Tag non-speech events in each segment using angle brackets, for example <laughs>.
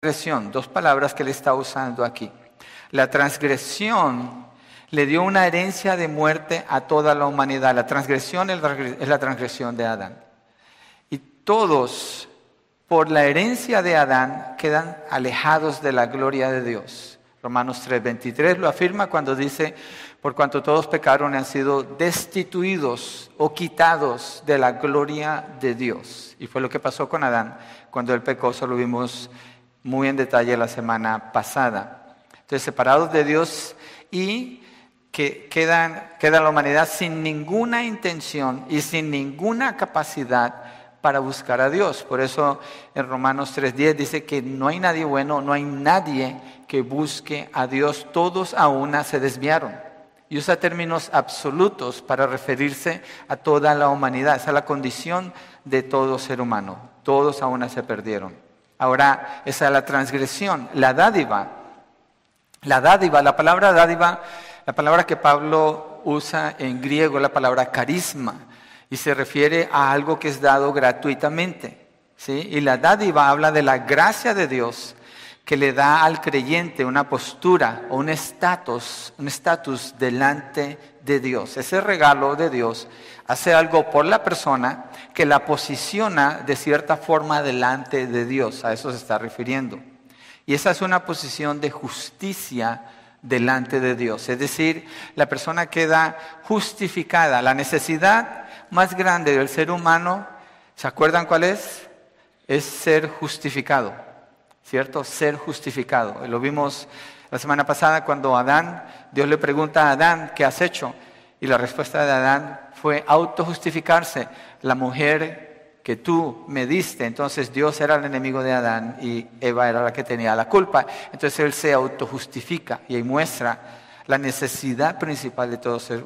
transgresión, dos palabras que él está usando aquí. La transgresión le dio una herencia de muerte a toda la humanidad. La transgresión es la transgresión de Adán. Y todos, por la herencia de Adán, quedan alejados de la gloria de Dios. Romanos 3:23 lo afirma cuando dice, por cuanto todos pecaron han sido destituidos o quitados de la gloria de Dios. Y fue lo que pasó con Adán cuando él pecó, eso lo vimos muy en detalle la semana pasada. Entonces, separados de Dios y que quedan, queda la humanidad sin ninguna intención y sin ninguna capacidad para buscar a Dios. Por eso en Romanos 3.10 dice que no hay nadie bueno, no hay nadie que busque a Dios, todos a una se desviaron. Y usa términos absolutos para referirse a toda la humanidad. Esa es la condición de todo ser humano. Todos a una se perdieron. Ahora, esa es la transgresión, la dádiva. La dádiva, la palabra dádiva, la palabra que Pablo usa en griego la palabra carisma y se refiere a algo que es dado gratuitamente. ¿sí? Y la dádiva habla de la gracia de Dios que le da al creyente una postura o un estatus, un estatus delante de Dios. Ese regalo de Dios hace algo por la persona que la posiciona de cierta forma delante de Dios. A eso se está refiriendo. Y esa es una posición de justicia delante de Dios. Es decir, la persona queda justificada. La necesidad más grande del ser humano, ¿se acuerdan cuál es? Es ser justificado. ¿Cierto? Ser justificado. Lo vimos la semana pasada cuando Adán, Dios le pregunta a Adán, ¿qué has hecho? Y la respuesta de Adán fue autojustificarse. La mujer que tú me diste, entonces Dios era el enemigo de Adán y Eva era la que tenía la culpa. Entonces él se autojustifica y ahí muestra la necesidad principal de todo ser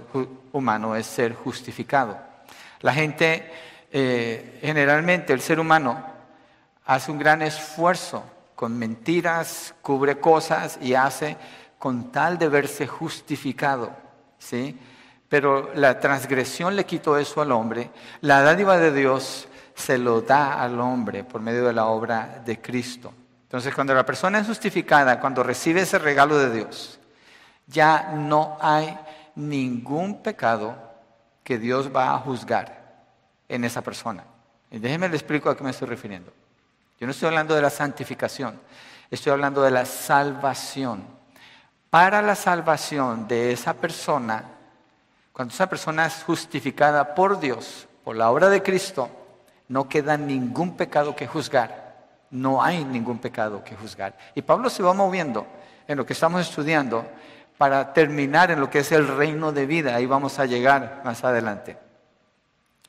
humano es ser justificado. La gente, eh, generalmente el ser humano, hace un gran esfuerzo con mentiras, cubre cosas y hace con tal de verse justificado. ¿sí? Pero la transgresión le quitó eso al hombre. La dádiva de Dios se lo da al hombre por medio de la obra de Cristo. Entonces, cuando la persona es justificada, cuando recibe ese regalo de Dios, ya no hay ningún pecado que Dios va a juzgar en esa persona. Y déjenme le explico a qué me estoy refiriendo. Yo no estoy hablando de la santificación, estoy hablando de la salvación. Para la salvación de esa persona, cuando esa persona es justificada por Dios, por la obra de Cristo, no queda ningún pecado que juzgar. No hay ningún pecado que juzgar. Y Pablo se va moviendo en lo que estamos estudiando para terminar en lo que es el reino de vida. Ahí vamos a llegar más adelante.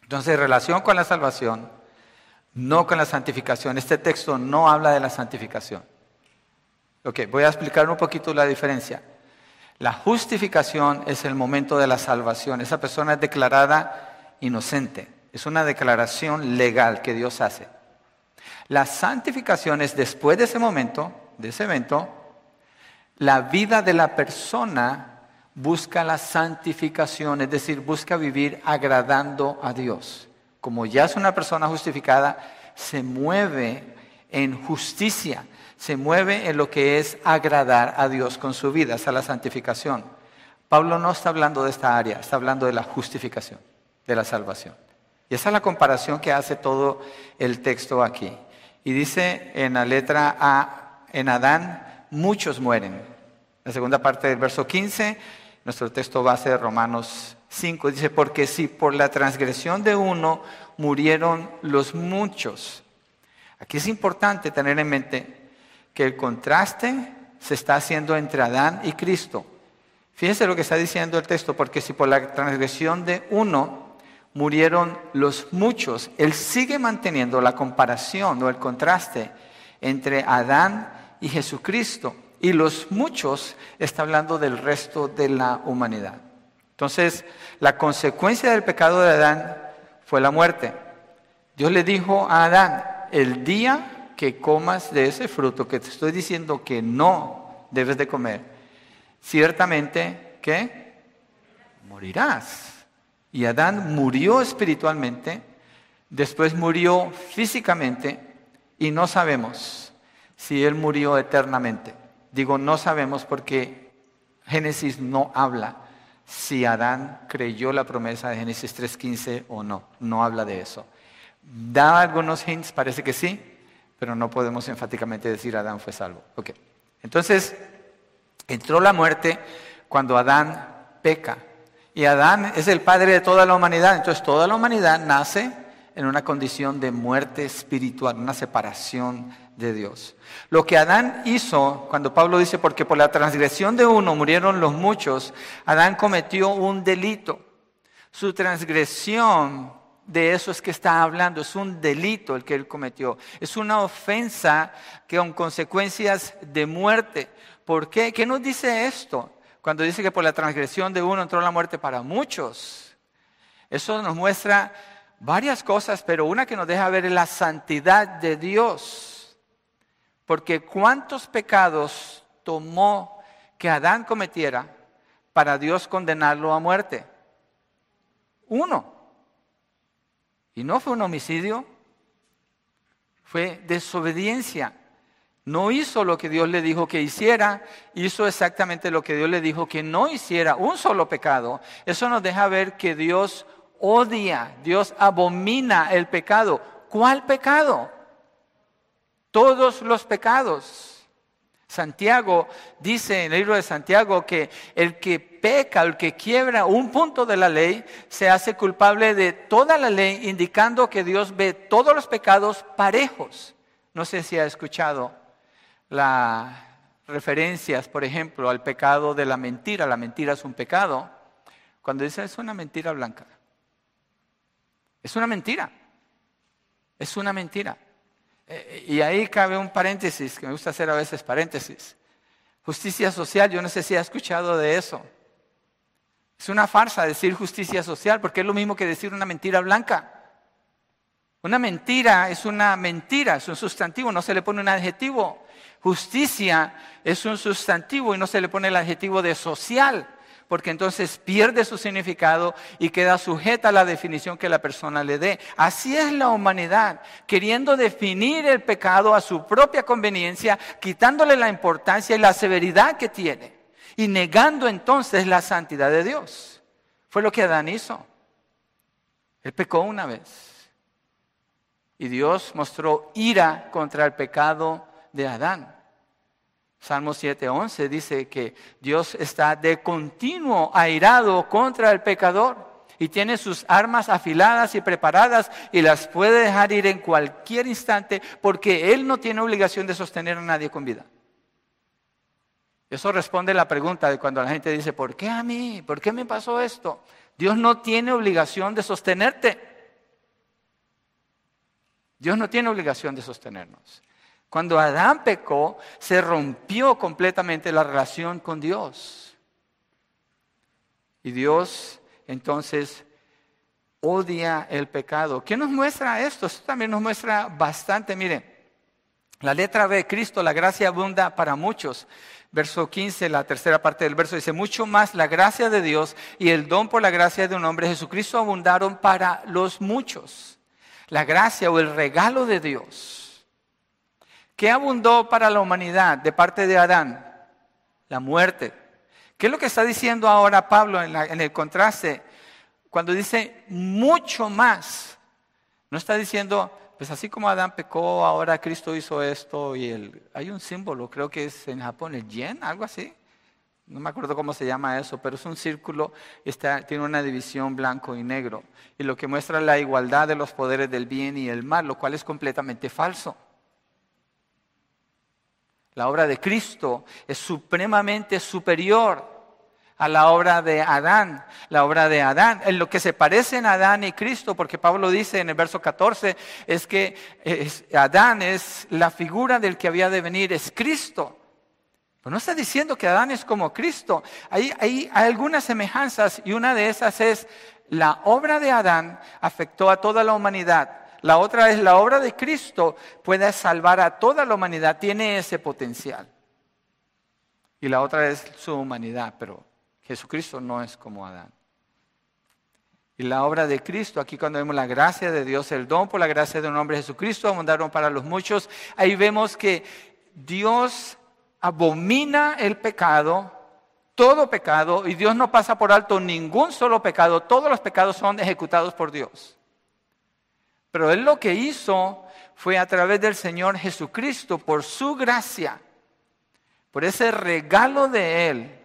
Entonces, en relación con la salvación, no con la santificación. Este texto no habla de la santificación. Ok, voy a explicar un poquito la diferencia. La justificación es el momento de la salvación. Esa persona es declarada inocente. Es una declaración legal que Dios hace. La santificación es después de ese momento, de ese evento, la vida de la persona busca la santificación, es decir, busca vivir agradando a Dios. Como ya es una persona justificada, se mueve en justicia, se mueve en lo que es agradar a Dios con su vida, esa es la santificación. Pablo no está hablando de esta área, está hablando de la justificación, de la salvación. Y esa es la comparación que hace todo el texto aquí. Y dice en la letra A, en Adán muchos mueren. La segunda parte del verso 15, nuestro texto base de Romanos 5, dice, porque si por la transgresión de uno murieron los muchos. Aquí es importante tener en mente que el contraste se está haciendo entre Adán y Cristo. Fíjense lo que está diciendo el texto, porque si por la transgresión de uno murieron los muchos, él sigue manteniendo la comparación o el contraste entre Adán y Jesucristo. Y los muchos está hablando del resto de la humanidad. Entonces, la consecuencia del pecado de Adán fue la muerte. Dios le dijo a Adán, el día que comas de ese fruto que te estoy diciendo que no debes de comer, ciertamente que morirás. Y Adán murió espiritualmente, después murió físicamente y no sabemos si Él murió eternamente. Digo, no sabemos porque Génesis no habla si Adán creyó la promesa de Génesis 3.15 o no. No habla de eso. Da algunos hints, parece que sí, pero no podemos enfáticamente decir Adán fue salvo. Okay. Entonces, entró la muerte cuando Adán peca. Y Adán es el padre de toda la humanidad. Entonces, toda la humanidad nace en una condición de muerte espiritual, una separación de Dios. Lo que Adán hizo, cuando Pablo dice, porque por la transgresión de uno murieron los muchos, Adán cometió un delito. Su transgresión de eso es que está hablando, es un delito el que él cometió, es una ofensa que con consecuencias de muerte. ¿Por qué? ¿Qué nos dice esto? Cuando dice que por la transgresión de uno entró la muerte para muchos. Eso nos muestra varias cosas, pero una que nos deja ver es la santidad de Dios. Porque cuántos pecados tomó que Adán cometiera para Dios condenarlo a muerte. Uno. Y no fue un homicidio, fue desobediencia. No hizo lo que Dios le dijo que hiciera, hizo exactamente lo que Dios le dijo que no hiciera, un solo pecado. Eso nos deja ver que Dios odia, Dios abomina el pecado. ¿Cuál pecado? Todos los pecados. Santiago dice en el libro de Santiago que el que peca, el que quiebra un punto de la ley, se hace culpable de toda la ley, indicando que Dios ve todos los pecados parejos. No sé si ha escuchado las referencias, por ejemplo, al pecado de la mentira. La mentira es un pecado. Cuando dice es una mentira blanca. Es una mentira. Es una mentira. Eh, y ahí cabe un paréntesis, que me gusta hacer a veces paréntesis. Justicia social, yo no sé si ha escuchado de eso. Es una farsa decir justicia social, porque es lo mismo que decir una mentira blanca. Una mentira es una mentira, es un sustantivo, no se le pone un adjetivo. Justicia es un sustantivo y no se le pone el adjetivo de social porque entonces pierde su significado y queda sujeta a la definición que la persona le dé. Así es la humanidad, queriendo definir el pecado a su propia conveniencia, quitándole la importancia y la severidad que tiene y negando entonces la santidad de Dios. Fue lo que Adán hizo. Él pecó una vez. Y Dios mostró ira contra el pecado de Adán. Salmo 7:11 dice que Dios está de continuo airado contra el pecador y tiene sus armas afiladas y preparadas y las puede dejar ir en cualquier instante porque Él no tiene obligación de sostener a nadie con vida. Eso responde la pregunta de cuando la gente dice, ¿por qué a mí? ¿Por qué me pasó esto? Dios no tiene obligación de sostenerte. Dios no tiene obligación de sostenernos. Cuando Adán pecó, se rompió completamente la relación con Dios. Y Dios entonces odia el pecado. ¿Qué nos muestra esto? Esto también nos muestra bastante. Mire, la letra B, Cristo, la gracia abunda para muchos. Verso 15, la tercera parte del verso dice, mucho más la gracia de Dios y el don por la gracia de un hombre, Jesucristo, abundaron para los muchos. La gracia o el regalo de Dios ¿Qué abundó para la humanidad de parte de Adán? La muerte. ¿Qué es lo que está diciendo ahora Pablo en, el contraste? Cuando dice mucho más, no está diciendo, pues así como Adán pecó, ahora Cristo hizo esto y el, hay un símbolo, creo que es en Japón, el yen, algo así. No me acuerdo cómo se llama eso, pero es un círculo, está, tiene una división blanco y negro. Y lo que muestra la igualdad de los poderes del bien y el mal, lo cual es completamente falso. La obra de Cristo es supremamente superior a la obra de Adán. La obra de Adán, en lo que se parece en Adán y Cristo, porque Pablo dice en el verso 14, es que Adán es la figura del que había de venir, es Cristo. Pero no está diciendo que Adán es como Cristo. hay, hay algunas semejanzas y una de esas es la obra de Adán afectó a toda la humanidad la otra es la obra de Cristo puede salvar a toda la humanidad, tiene ese potencial. Y la otra es su humanidad, pero Jesucristo no es como Adán. Y la obra de Cristo, aquí cuando vemos la gracia de Dios, el don por la gracia de un hombre Jesucristo, abundaron para los muchos, ahí vemos que Dios abomina el pecado, todo pecado, y Dios no pasa por alto ningún solo pecado, todos los pecados son ejecutados por Dios. Pero Él lo que hizo fue a través del Señor Jesucristo, por su gracia, por ese regalo de Él,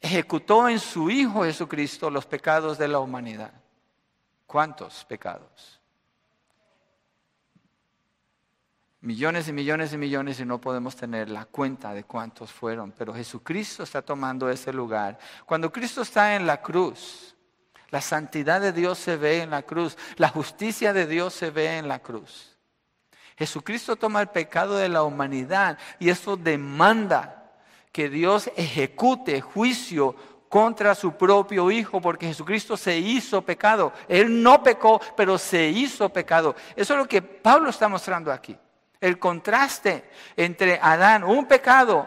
ejecutó en su Hijo Jesucristo los pecados de la humanidad. ¿Cuántos pecados? Millones y millones y millones y no podemos tener la cuenta de cuántos fueron, pero Jesucristo está tomando ese lugar. Cuando Cristo está en la cruz, la santidad de Dios se ve en la cruz, la justicia de Dios se ve en la cruz. Jesucristo toma el pecado de la humanidad y eso demanda que Dios ejecute juicio contra su propio Hijo, porque Jesucristo se hizo pecado. Él no pecó, pero se hizo pecado. Eso es lo que Pablo está mostrando aquí. El contraste entre Adán, un pecado,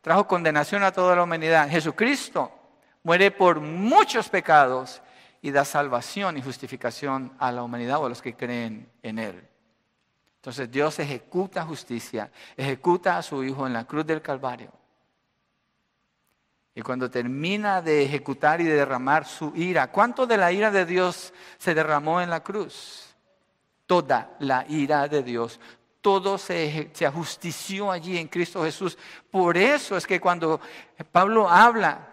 trajo condenación a toda la humanidad. Jesucristo muere por muchos pecados y da salvación y justificación a la humanidad o a los que creen en Él. Entonces Dios ejecuta justicia, ejecuta a su Hijo en la cruz del Calvario. Y cuando termina de ejecutar y de derramar su ira, ¿cuánto de la ira de Dios se derramó en la cruz? Toda la ira de Dios, todo se, se ajustició allí en Cristo Jesús. Por eso es que cuando Pablo habla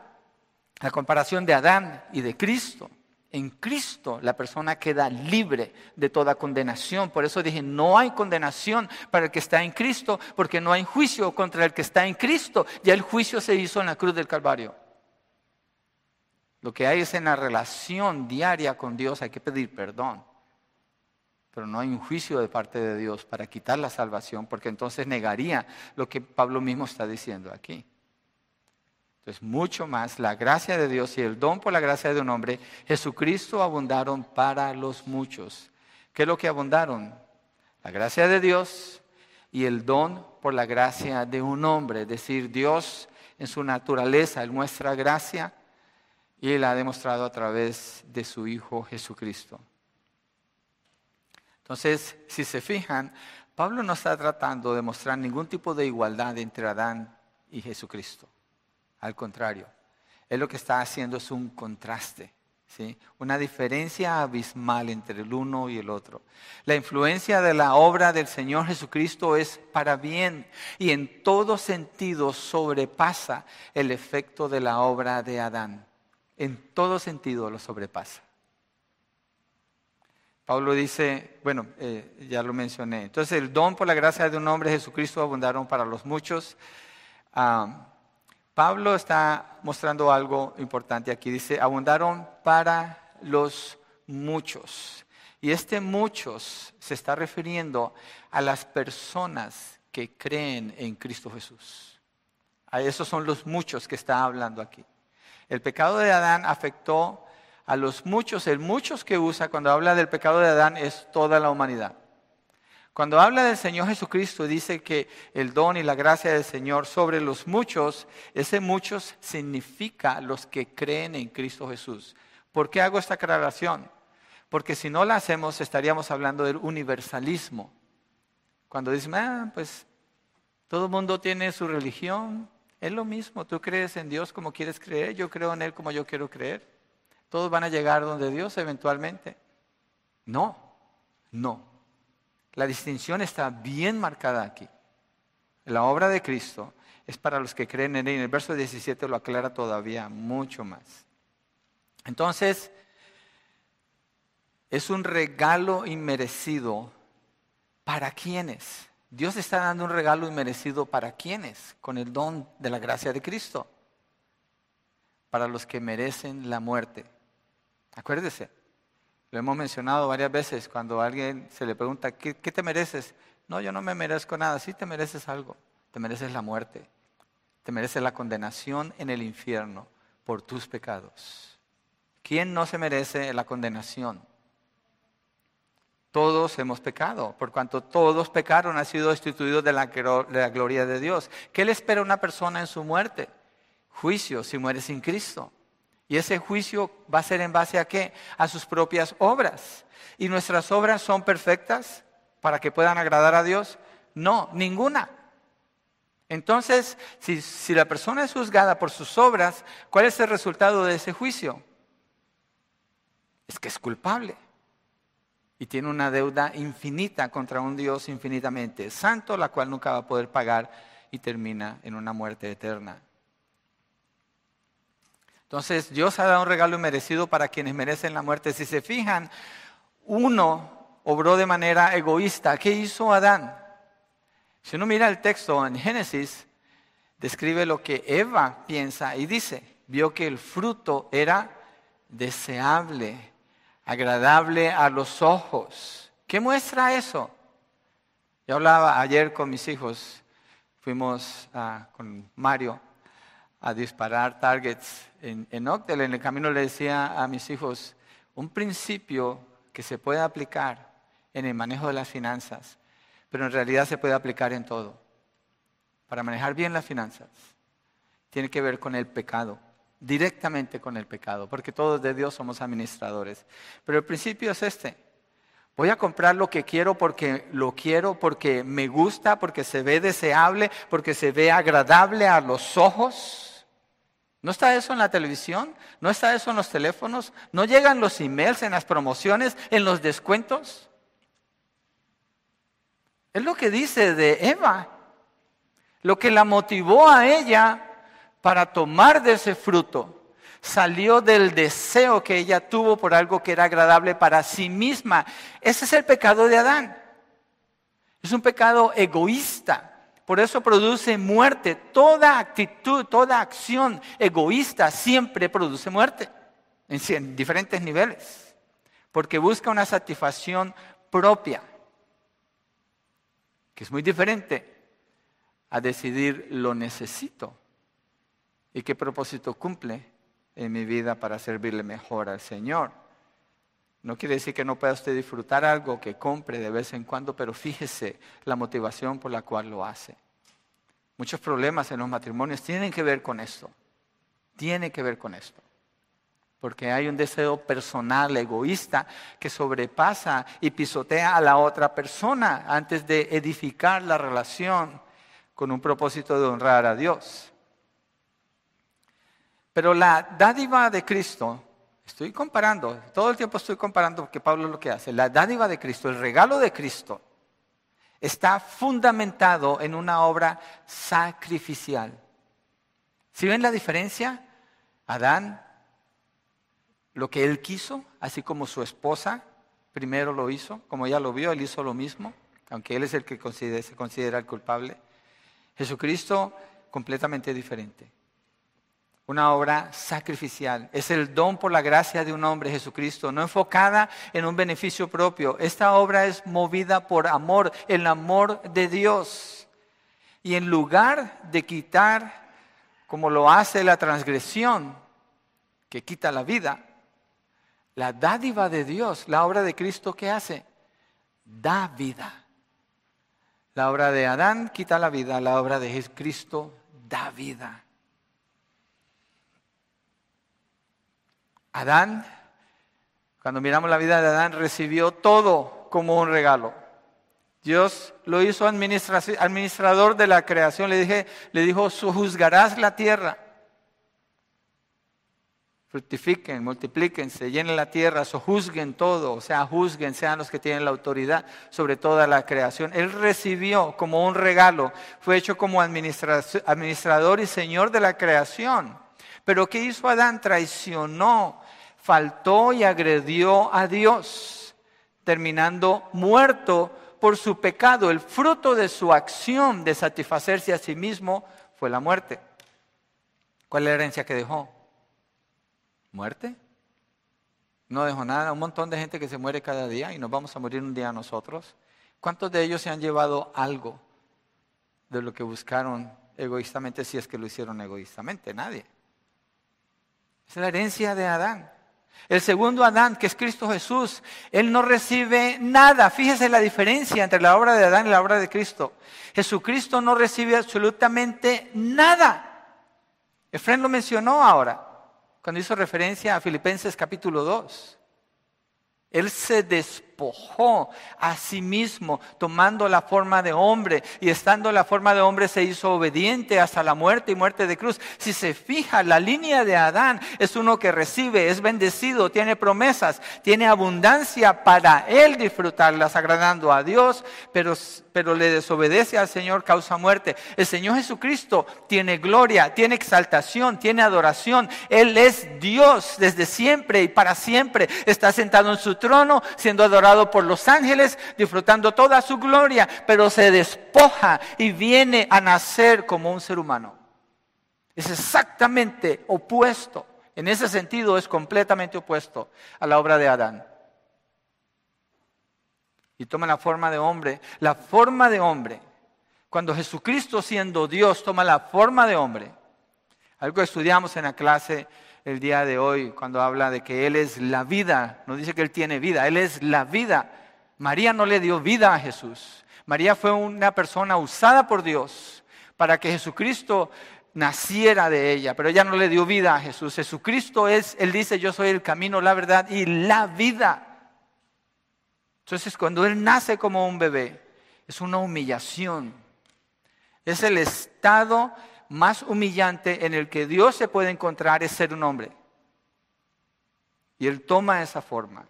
la comparación de Adán y de Cristo, en Cristo la persona queda libre de toda condenación. Por eso dije, no hay condenación para el que está en Cristo, porque no hay juicio contra el que está en Cristo. Ya el juicio se hizo en la cruz del Calvario. Lo que hay es en la relación diaria con Dios, hay que pedir perdón pero no hay un juicio de parte de Dios para quitar la salvación, porque entonces negaría lo que Pablo mismo está diciendo aquí. Entonces, mucho más, la gracia de Dios y el don por la gracia de un hombre, Jesucristo abundaron para los muchos. ¿Qué es lo que abundaron? La gracia de Dios y el don por la gracia de un hombre. Es decir, Dios en su naturaleza, Él muestra gracia y Él ha demostrado a través de su Hijo Jesucristo. Entonces, si se fijan, Pablo no está tratando de mostrar ningún tipo de igualdad entre Adán y Jesucristo. Al contrario, él lo que está haciendo es un contraste. ¿Sí? Una diferencia abismal entre el uno y el otro. La influencia de la obra del Señor Jesucristo es para bien y en todo sentido sobrepasa el efecto de la obra de Adán. En todo sentido lo sobrepasa. Pablo dice, bueno, eh, ya lo mencioné. Entonces, el don por la gracia de un hombre, Jesucristo, abundaron para los muchos. Ah, Pablo está mostrando algo importante aquí. Dice, abundaron para los muchos. Y este muchos se está refiriendo a las personas que creen en Cristo Jesús. A esos son los muchos que está hablando aquí. El pecado de Adán afectó a los muchos, el muchos que usa cuando habla del pecado de Adán es toda la humanidad. Cuando habla del Señor Jesucristo dice que el don y la gracia del Señor sobre los muchos, ese muchos significa los que creen en Cristo Jesús. ¿Por qué hago esta aclaración? Porque si no la hacemos estaríamos hablando del universalismo. Cuando dicen, ah, pues todo el mundo tiene su religión, es lo mismo, tú crees en Dios como quieres creer, yo creo en Él como yo quiero creer. ¿Todos van a llegar donde Dios eventualmente? No, no. La distinción está bien marcada aquí. La obra de Cristo es para los que creen en Él. El verso 17 lo aclara todavía mucho más. Entonces, es un regalo inmerecido para quienes. Dios está dando un regalo inmerecido para quienes, con el don de la gracia de Cristo. Para los que merecen la muerte. Acuérdese, lo hemos mencionado varias veces cuando alguien se le pregunta, ¿qué, te mereces? No, yo no me merezco nada, sí te mereces algo, te mereces la muerte, te mereces la condenación en el infierno por tus pecados. ¿Quién no se merece la condenación? Todos hemos pecado, por cuanto todos pecaron, han sido destituidos de la, de la gloria de Dios. ¿Qué le espera a una persona en su muerte? Juicio si muere sin Cristo. Y ese juicio va a ser en base a qué? A sus propias obras. ¿Y nuestras obras son perfectas para que puedan agradar a Dios? No, ninguna. Entonces, si, si, la persona es juzgada por sus obras, ¿cuál es el resultado de ese juicio? Es que es culpable y tiene una deuda infinita contra un Dios infinitamente santo, la cual nunca va a poder pagar y termina en una muerte eterna. Entonces, Dios ha dado un regalo inmerecido para quienes merecen la muerte. Si se fijan, uno obró de manera egoísta. ¿Qué hizo Adán? Si uno mira el texto en Génesis, describe lo que Eva piensa y dice, vio que el fruto era deseable, agradable a los ojos. ¿Qué muestra eso? Yo hablaba ayer con mis hijos, fuimos con Mario a disparar targets en, en. En el camino le decía a mis hijos, un principio que se puede aplicar en el manejo de las finanzas pero en realidad se puede aplicar en todo. Para manejar bien las finanzas, tiene que ver con el pecado, directamente con el pecado, porque todos de Dios somos administradores. Pero el principio es este. Voy a comprar lo que quiero porque lo quiero, porque me gusta, porque se ve deseable, porque se ve agradable a los ojos. ¿No está eso en la televisión? ¿No está eso en los teléfonos? ¿No llegan los emails en las promociones, en los descuentos? Es lo que dice de Eva. Lo que la motivó a ella para tomar de ese fruto salió del deseo que ella tuvo por algo que era agradable para sí misma. Ese es el pecado de Adán. Es un pecado egoísta. Por eso produce muerte. Toda actitud, toda acción egoísta siempre produce muerte en diferentes niveles. Porque busca una satisfacción propia que es muy diferente a decidir lo necesito y qué propósito cumple en mi vida para servirle mejor al Señor. No quiere decir que no pueda usted disfrutar algo que compre de vez en cuando, pero fíjese la motivación por la cual lo hace. Muchos problemas en los matrimonios tienen que ver con esto. Tiene que ver con esto porque hay un deseo personal, egoísta, que sobrepasa y pisotea a la otra persona antes de edificar la relación con un propósito de honrar a Dios. Pero la dádiva de Cristo, estoy comparando, todo el tiempo estoy comparando porque Pablo es lo que hace, la dádiva de Cristo, el regalo de Cristo, está fundamentado en una obra sacrificial. ¿Sí ven la diferencia? Adán lo que él quiso, así como su esposa primero lo hizo, como ella lo vio, él hizo lo mismo, aunque él es el que se considera el culpable. Jesucristo completamente diferente. Una obra sacrificial. Es el don por la gracia de un hombre, Jesucristo, no enfocada en un beneficio propio. Esta obra es movida por amor, el amor de Dios. Y en lugar de quitar, como lo hace la transgresión, que quita la vida, la dádiva de Dios, la obra de Cristo, ¿qué hace? Da vida. La obra de Adán quita la vida, la obra de Cristo da vida. Adán, cuando miramos la vida de Adán, recibió todo como un regalo. Dios lo hizo administrador de la creación. Le, dije, le dijo, juzgarás la tierra fructifiquen, multiplíquense, llenen la tierra, sojuzguen todo, o sea, juzguen, sean los que tienen la autoridad sobre toda la creación. Él recibió como un regalo, fue hecho como administrador y señor de la creación. Pero ¿qué hizo Adán? Traicionó, faltó y agredió a Dios, terminando muerto por su pecado. El fruto de su acción de satisfacerse a sí mismo fue la muerte. ¿Cuál es la herencia que dejó? ¿Muerte? No dejó nada. Un montón de gente que se muere cada día y nos vamos a morir un día nosotros. ¿Cuántos de ellos se han llevado algo de lo que buscaron egoístamente si es que lo hicieron egoístamente? Nadie. Es la herencia de Adán. El segundo Adán, que es Cristo Jesús, él no recibe nada. Fíjese la diferencia entre la obra de Adán y la obra de Cristo. Jesucristo no recibe absolutamente nada. Efraín lo mencionó ahora cuando hizo referencia a Filipenses capítulo 2. Él se despoja despojó a sí mismo, tomando la forma de hombre y estando en la forma de hombre se hizo obediente hasta la muerte y muerte de cruz. Si se fija, la línea de Adán es uno que recibe, es bendecido, tiene promesas, tiene abundancia para él disfrutarlas, agradando a Dios, pero, pero le desobedece al Señor, causa muerte. El Señor Jesucristo tiene gloria, tiene exaltación, tiene adoración. Él es Dios desde siempre y para siempre. Está sentado en su trono, siendo adorado por los ángeles, disfrutando toda su gloria, pero se despoja y viene a nacer como un ser humano. Es exactamente opuesto. En ese sentido es completamente opuesto a la obra de Adán. Y toma la forma de hombre. La forma de hombre. Cuando Jesucristo siendo Dios toma la forma de hombre. Algo que estudiamos en la clase el día de hoy cuando habla de que Él es la vida. No dice que Él tiene vida, Él es la vida. María no le dio vida a Jesús. María fue una persona usada por Dios para que Jesucristo naciera de ella, pero ella no le dio vida a Jesús. Jesucristo es, Él dice, yo soy el camino, la verdad y la vida. Entonces cuando Él nace como un bebé, es una humillación. Es el estado más humillante en el que Dios se puede encontrar es ser un hombre. Y Él toma esa forma.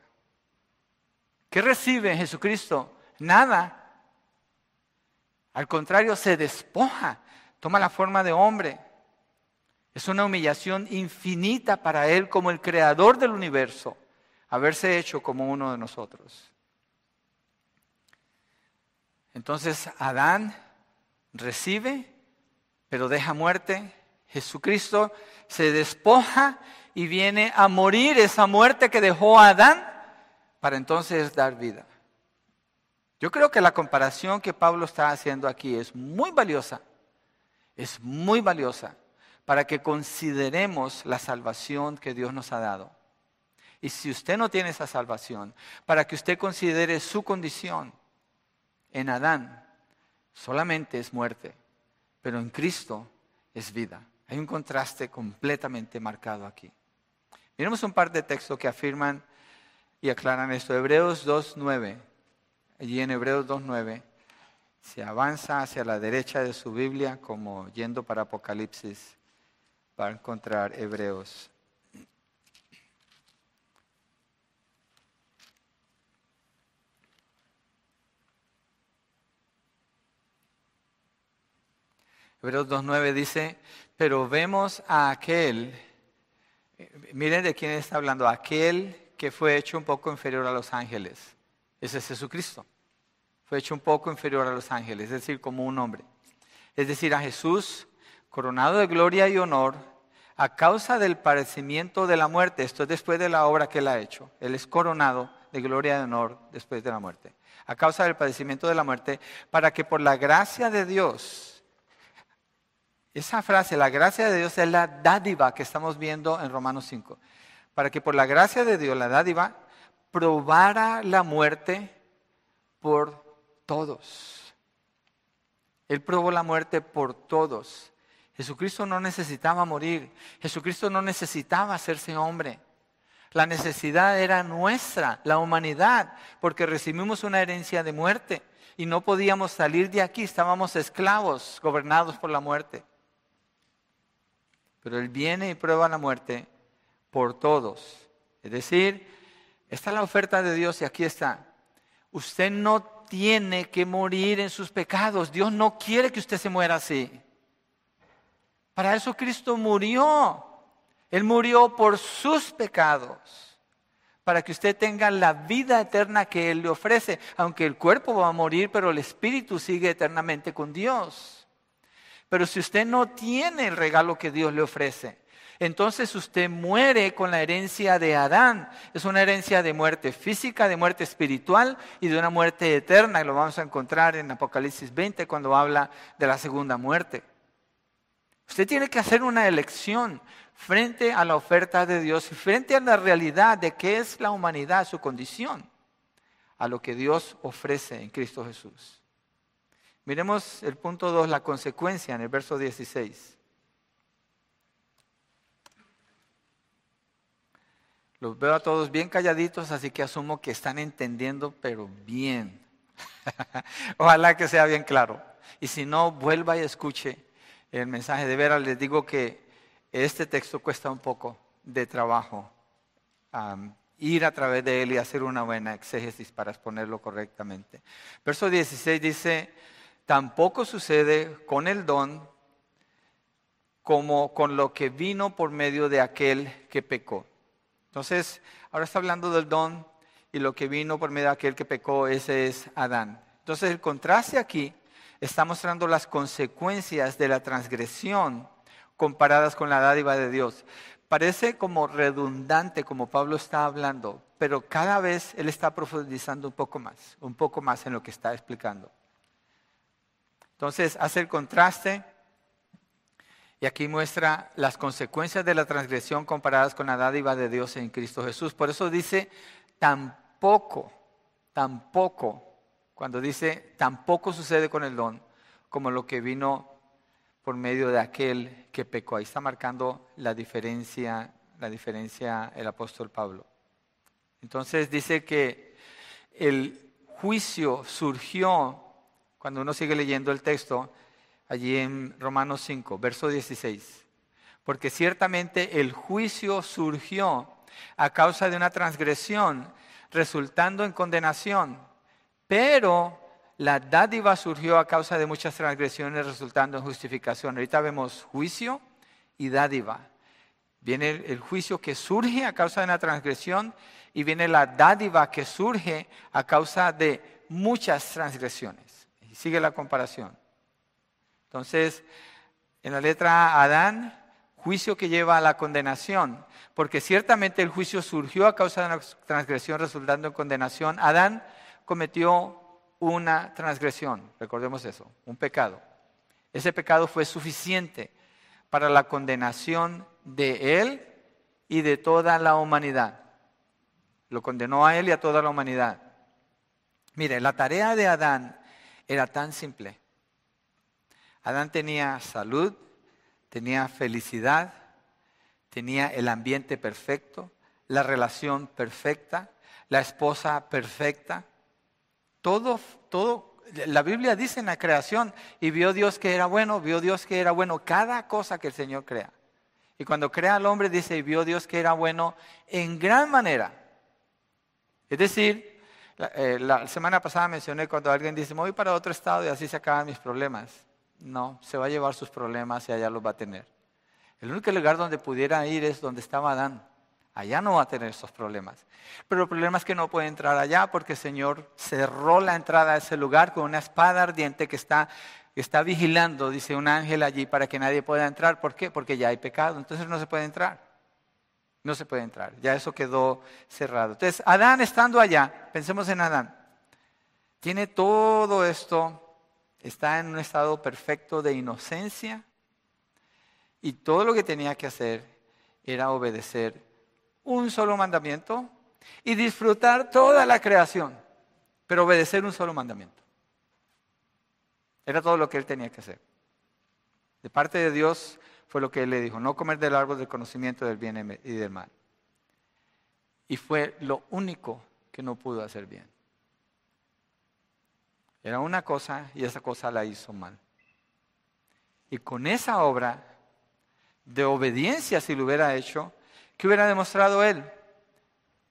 ¿Qué recibe Jesucristo? Nada. Al contrario, se despoja, toma la forma de hombre. Es una humillación infinita para Él como el creador del universo, haberse hecho como uno de nosotros. Entonces Adán recibe pero deja muerte. Jesucristo se despoja y viene a morir esa muerte que dejó a Adán para entonces dar vida. Yo creo que la comparación que Pablo está haciendo aquí es muy valiosa, es muy valiosa para que consideremos la salvación que Dios nos ha dado. Y si usted no tiene esa salvación, para que usted considere su condición en Adán, solamente es muerte pero en Cristo es vida. Hay un contraste completamente marcado aquí. Miremos un par de textos que afirman y aclaran esto. Hebreos 2.9. Allí en Hebreos 2.9 se avanza hacia la derecha de su Biblia como yendo para Apocalipsis para encontrar Hebreos Hebreos 2.9 dice, pero vemos a aquel, miren de quién está hablando, aquel que fue hecho un poco inferior a los ángeles. Ese es Jesucristo. Fue hecho un poco inferior a los ángeles, es decir, como un hombre. Es decir, a Jesús, coronado de gloria y honor, a causa del padecimiento de la muerte. Esto es después de la obra que él ha hecho. Él es coronado de gloria y honor después de la muerte. A causa del padecimiento de la muerte, para que por la gracia de Dios, esa frase, la gracia de Dios es la dádiva que estamos viendo en Romanos 5. Para que por la gracia de Dios, la dádiva, probara la muerte por todos. Él probó la muerte por todos. Jesucristo no necesitaba morir. Jesucristo no necesitaba hacerse hombre. La necesidad era nuestra, la humanidad, porque recibimos una herencia de muerte y no podíamos salir de aquí. Estábamos esclavos, gobernados por la muerte. Pero Él viene y prueba la muerte por todos. Es decir, esta es la oferta de Dios y aquí está. Usted no tiene que morir en sus pecados. Dios no quiere que usted se muera así. Para eso Cristo murió. Él murió por sus pecados. Para que usted tenga la vida eterna que Él le ofrece. Aunque el cuerpo va a morir, pero el espíritu sigue eternamente con Dios. Pero si usted no tiene el regalo que Dios le ofrece, entonces usted muere con la herencia de Adán. Es una herencia de muerte física, de muerte espiritual y de una muerte eterna. Lo vamos a encontrar en Apocalipsis 20 cuando habla de la segunda muerte. Usted tiene que hacer una elección frente a la oferta de Dios y frente a la realidad de qué es la humanidad, su condición, a lo que Dios ofrece en Cristo Jesús. Miremos el punto 2, la consecuencia en el verso 16. Los veo a todos bien calladitos, así que asumo que están entendiendo, pero bien. <laughs> Ojalá que sea bien claro. Y si no, vuelva y escuche el mensaje. De veras, les digo que este texto cuesta un poco de trabajo. ir a través de él y hacer una buena exégesis para exponerlo correctamente. Verso 16 dice, tampoco sucede con el don como con lo que vino por medio de aquel que pecó. Entonces, ahora está hablando del don y lo que vino por medio de aquel que pecó, ese es Adán. Entonces, el contraste aquí está mostrando las consecuencias de la transgresión comparadas con la dádiva de Dios. Parece como redundante, como Pablo está hablando, pero cada vez él está profundizando un poco más, un poco más en lo que está explicando. Entonces, hace el contraste y aquí muestra las consecuencias de la transgresión comparadas con la dádiva de Dios en Cristo Jesús. Por eso dice, tampoco, tampoco, cuando dice, tampoco sucede con el don, como lo que vino por medio de aquel que pecó. Ahí está marcando la diferencia, la diferencia el apóstol Pablo. Entonces dice que el juicio surgió, cuando uno sigue leyendo el texto, allí en Romanos 5, verso 16. Porque ciertamente el juicio surgió a causa de una transgresión, resultando en condenación, pero la dádiva surgió a causa de muchas transgresiones, resultando en justificación. Ahorita vemos juicio y dádiva. Viene el, juicio que surge a causa de una transgresión y viene la dádiva que surge a causa de muchas transgresiones. Y sigue la comparación. Entonces, en la letra Adán, juicio que lleva a la condenación, porque ciertamente el juicio surgió a causa de una transgresión resultando en condenación. Adán cometió una transgresión, recordemos eso, un pecado. Ese pecado fue suficiente para la condenación de él y de toda la humanidad. Lo condenó a él y a toda la humanidad. Mire, la tarea de Adán era tan simple. Adán tenía salud, tenía felicidad, tenía el ambiente perfecto, la relación perfecta, la esposa perfecta. Todo, todo, la Biblia dice en la creación, y vio Dios que era bueno, vio Dios que era bueno, cada cosa que el Señor crea. Y cuando crea al hombre, dice, y vio Dios que era bueno en gran manera. Es decir, la, eh, la semana pasada mencioné cuando alguien dice, me voy para otro estado y así se acaban mis problemas. No, se va a llevar sus problemas y allá los va a tener. El único lugar donde pudiera ir es donde estaba Adán. Allá no va a tener esos problemas. Pero el problema es que no puede entrar allá porque el Señor cerró la entrada a ese lugar con una espada ardiente que está, está vigilando, dice un ángel allí, para que nadie pueda entrar. ¿Por qué? Porque ya hay pecado. Entonces no se puede entrar. No se puede entrar. Ya eso quedó cerrado. Entonces, Adán estando allá, pensemos en Adán, tiene todo esto está en un estado perfecto de inocencia y todo lo que tenía que hacer era obedecer un solo mandamiento y disfrutar toda la creación, pero obedecer un solo mandamiento. Era todo lo que él tenía que hacer. De parte de Dios fue lo que él le dijo, no comer del árbol del conocimiento del bien y del mal. Y fue lo único que no pudo hacer bien. Era una cosa y esa cosa la hizo mal. Y con esa obra de obediencia, si lo hubiera hecho, ¿qué hubiera demostrado él?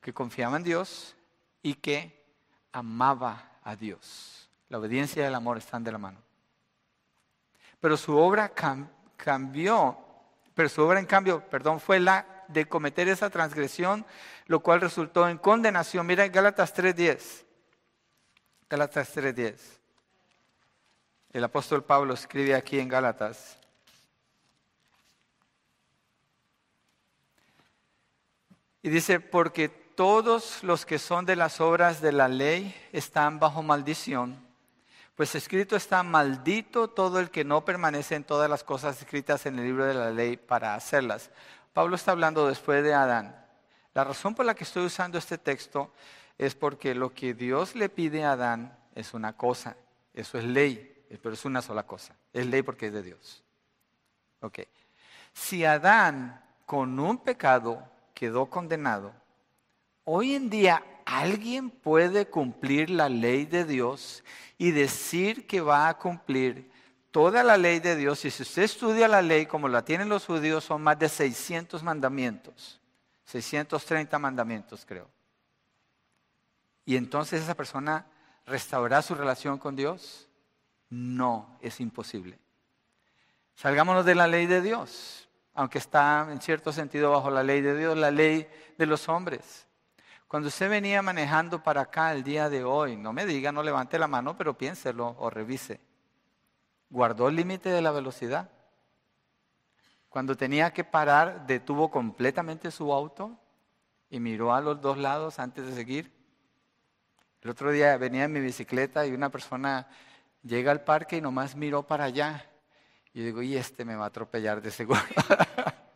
Que confiaba en Dios y que amaba a Dios. La obediencia y el amor están de la mano. Pero su obra cambió, pero su obra en cambio, perdón, fue la de cometer esa transgresión, lo cual resultó en condenación. Mira en Gálatas 3:10. Gálatas 3:10. El apóstol Pablo escribe aquí en Gálatas. Y dice, porque todos los que son de las obras de la ley están bajo maldición, pues escrito está, maldito todo el que no permanece en todas las cosas escritas en el libro de la ley para hacerlas. Pablo está hablando después de Adán. La razón por la que estoy usando este texto es porque lo que Dios le pide a Adán es una cosa, eso es ley, pero es una sola cosa, es ley porque es de Dios. Ok. Si Adán con un pecado quedó condenado, hoy en día alguien puede cumplir la ley de Dios y decir que va a cumplir toda la ley de Dios. Y si usted estudia la ley como la tienen los judíos, son más de 600 mandamientos. 630 mandamientos, creo. Y entonces esa persona restaurará su relación con Dios. No, es imposible. Salgámonos de la ley de Dios, aunque está en cierto sentido bajo la ley de Dios, la ley de los hombres. Cuando usted venía manejando para acá el día de hoy, no me diga, no levante la mano, pero piénselo o revise. ¿Guardó el límite de la velocidad? Cuando tenía que parar, detuvo completamente su auto y miró a los dos lados antes de seguir. El otro día venía en mi bicicleta y una persona llega al parque y nomás miró para allá. Y digo, y este me va a atropellar de seguro.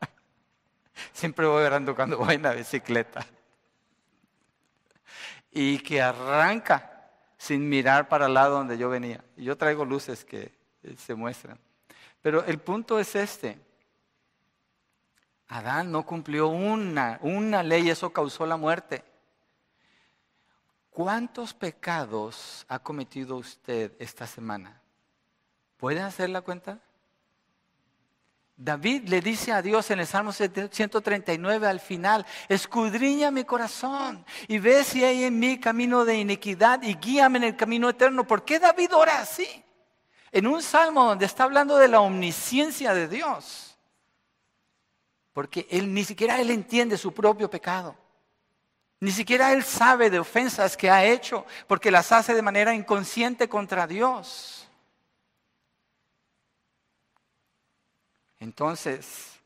<laughs> Siempre voy orando cuando voy en la bicicleta. Y que arranca sin mirar para el lado donde yo venía. Yo traigo luces que eh, se muestran. Pero el punto es este. Adán no cumplió una, una ley, eso causó la muerte. ¿Cuántos pecados ha cometido usted esta semana? ¿Pueden hacer la cuenta? David le dice a Dios en el Salmo 139 al final, escudriña mi corazón y ve si hay en mí camino de iniquidad y guíame en el camino eterno. ¿Por qué David ora así? En un salmo donde está hablando de la omnisciencia de Dios. Porque él ni siquiera él entiende su propio pecado. Ni siquiera él sabe de ofensas que ha hecho porque las hace de manera inconsciente contra Dios. Entonces,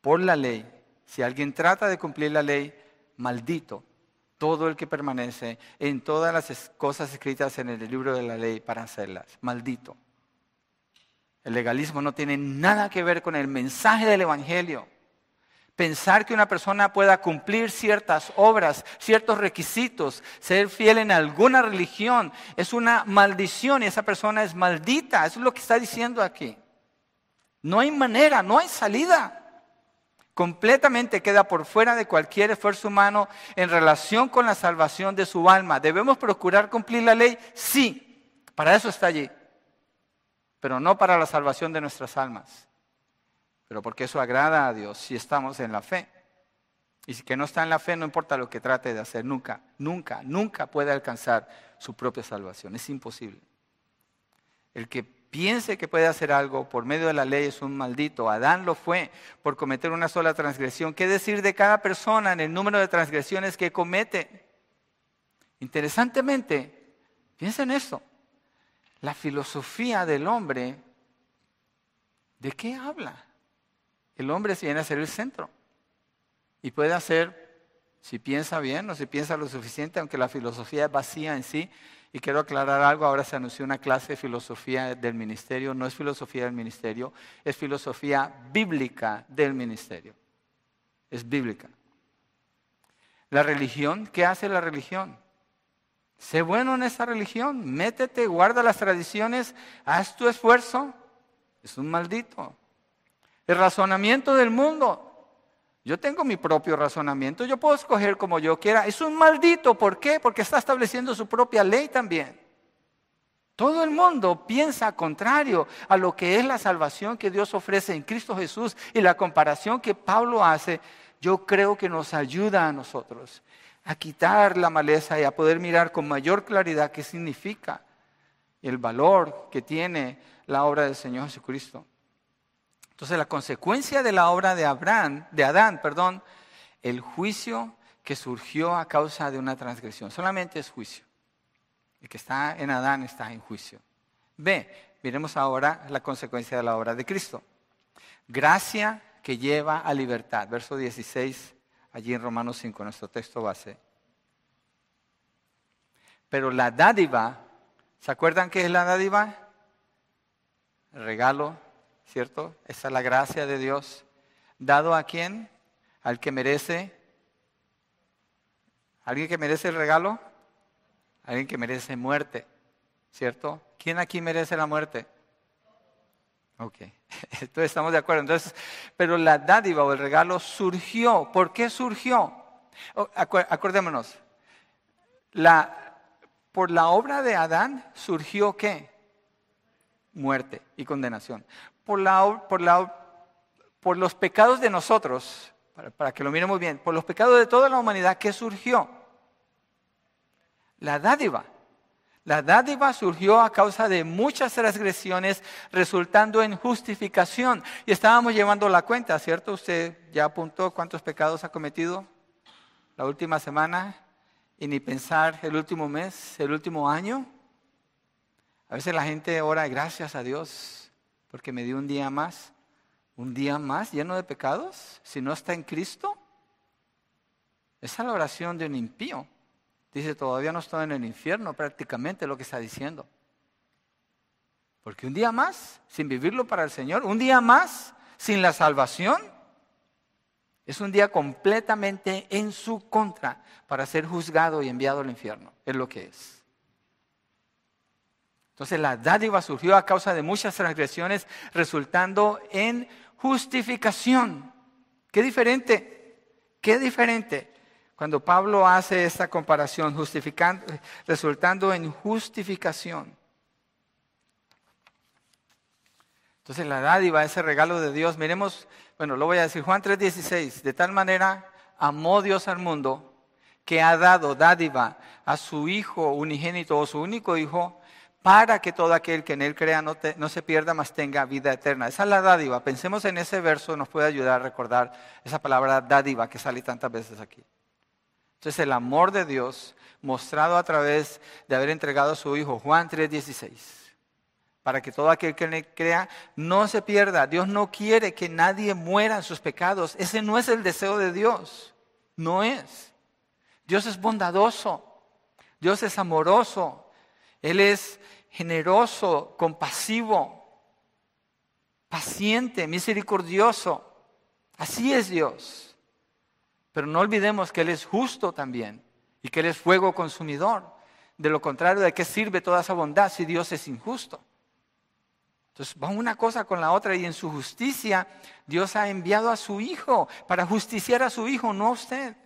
por la ley, si alguien trata de cumplir la ley, maldito todo el que permanece en todas las cosas escritas en el libro de la ley para hacerlas. Maldito. El legalismo no tiene nada que ver con el mensaje del Evangelio pensar que una persona pueda cumplir ciertas obras, ciertos requisitos, ser fiel en alguna religión, es una maldición y esa persona es maldita. Eso es lo que está diciendo aquí. No hay manera, no hay salida. Completamente queda por fuera de cualquier esfuerzo humano en relación con la salvación de su alma. ¿Debemos procurar cumplir la ley? Sí, para eso está allí, pero no para la salvación de nuestras almas pero porque eso agrada a Dios si estamos en la fe. Y si que no está en la fe, no importa lo que trate de hacer, nunca, nunca, nunca puede alcanzar su propia salvación. Es imposible. El que piense que puede hacer algo por medio de la ley es un maldito. Adán lo fue por cometer una sola transgresión. ¿Qué decir de cada persona en el número de transgresiones que comete? Interesantemente, piensen en esto. La filosofía del hombre, ¿de qué habla? el hombre viene a ser el centro. Y puede hacer, si piensa bien o si piensa lo suficiente, aunque la filosofía es vacía en sí. Y quiero aclarar algo, ahora se anunció una clase de filosofía del ministerio, no es filosofía del ministerio, es filosofía bíblica del ministerio. Es bíblica. La religión, ¿qué hace la religión? Sé bueno en esa religión, métete, guarda las tradiciones, haz tu esfuerzo. Es un maldito el razonamiento del mundo. Yo tengo mi propio razonamiento, yo puedo escoger como yo quiera. Es un maldito, ¿por qué? Porque está estableciendo su propia ley también. Todo el mundo piensa contrario a lo que es la salvación que Dios ofrece en Cristo Jesús y la comparación que Pablo hace, yo creo que nos ayuda a nosotros a quitar la maleza y a poder mirar con mayor claridad qué significa el valor que tiene la obra del Señor Jesucristo. Entonces, la consecuencia de la obra de Abraham, de Adán, perdón, el juicio que surgió a causa de una transgresión. Solamente es juicio. El que está en Adán está en juicio. B, miremos ahora la consecuencia de la obra de Cristo. Gracia que lleva a libertad. Verso 16, allí en Romanos 5, nuestro texto base. Pero la dádiva, ¿se acuerdan qué es la dádiva? Regalo ¿cierto? Esa es la gracia de Dios. ¿Dado a quién? Al que merece. ¿Alguien que merece el regalo? Alguien que merece muerte, ¿cierto? ¿Quién aquí merece la muerte? Ok, <laughs> entonces estamos de acuerdo. Entonces, pero la dádiva o el regalo surgió. ¿Por qué surgió? Oh, acordémonos, por la obra de Adán surgió qué? Muerte y condenación. Por, la, por, la, por los pecados de nosotros, para, para que lo miremos bien, por los pecados de toda la humanidad, ¿qué surgió? La dádiva. La dádiva surgió a causa de muchas transgresiones, resultando en justificación. Y estábamos llevando la cuenta, ¿cierto? Usted ya apuntó cuántos pecados ha cometido la última semana y ni pensar el último mes, el último año. A veces la gente ora gracias a Dios porque me dio un día más, un día más lleno de pecados, si no está en Cristo. Esa es la oración de un impío. Dice, todavía no estoy en el infierno prácticamente lo que está diciendo. Porque un día más, sin vivirlo para el Señor, un día más, sin la salvación, es un día completamente en su contra para ser juzgado y enviado al infierno. Es lo que es. Entonces la dádiva surgió a causa de muchas transgresiones, resultando en justificación. Qué diferente, qué diferente. Cuando Pablo hace esta comparación, justificando, resultando en justificación. Entonces la dádiva, ese regalo de Dios, miremos, bueno, lo voy a decir, Juan 3:16, de tal manera amó Dios al mundo que ha dado dádiva a su Hijo unigénito o su único Hijo, para que todo aquel que en Él crea no, se pierda, mas tenga vida eterna. Esa es la dádiva. Pensemos en ese verso, nos puede ayudar a recordar esa palabra dádiva que sale tantas veces aquí. Entonces el amor de Dios mostrado a través de haber entregado a su Hijo, Juan 3:16, para que todo aquel que le crea no se pierda. Dios no quiere que nadie muera en sus pecados. Ese no es el deseo de Dios. No es. Dios es bondadoso. Dios es amoroso. Él es generoso, compasivo, paciente, misericordioso. Así es Dios. Pero no olvidemos que Él es justo también y que Él es fuego consumidor. De lo contrario, ¿de qué sirve toda esa bondad si Dios es injusto? Entonces va una cosa con la otra y en su justicia Dios ha enviado a su Hijo para justiciar a su Hijo, no a usted.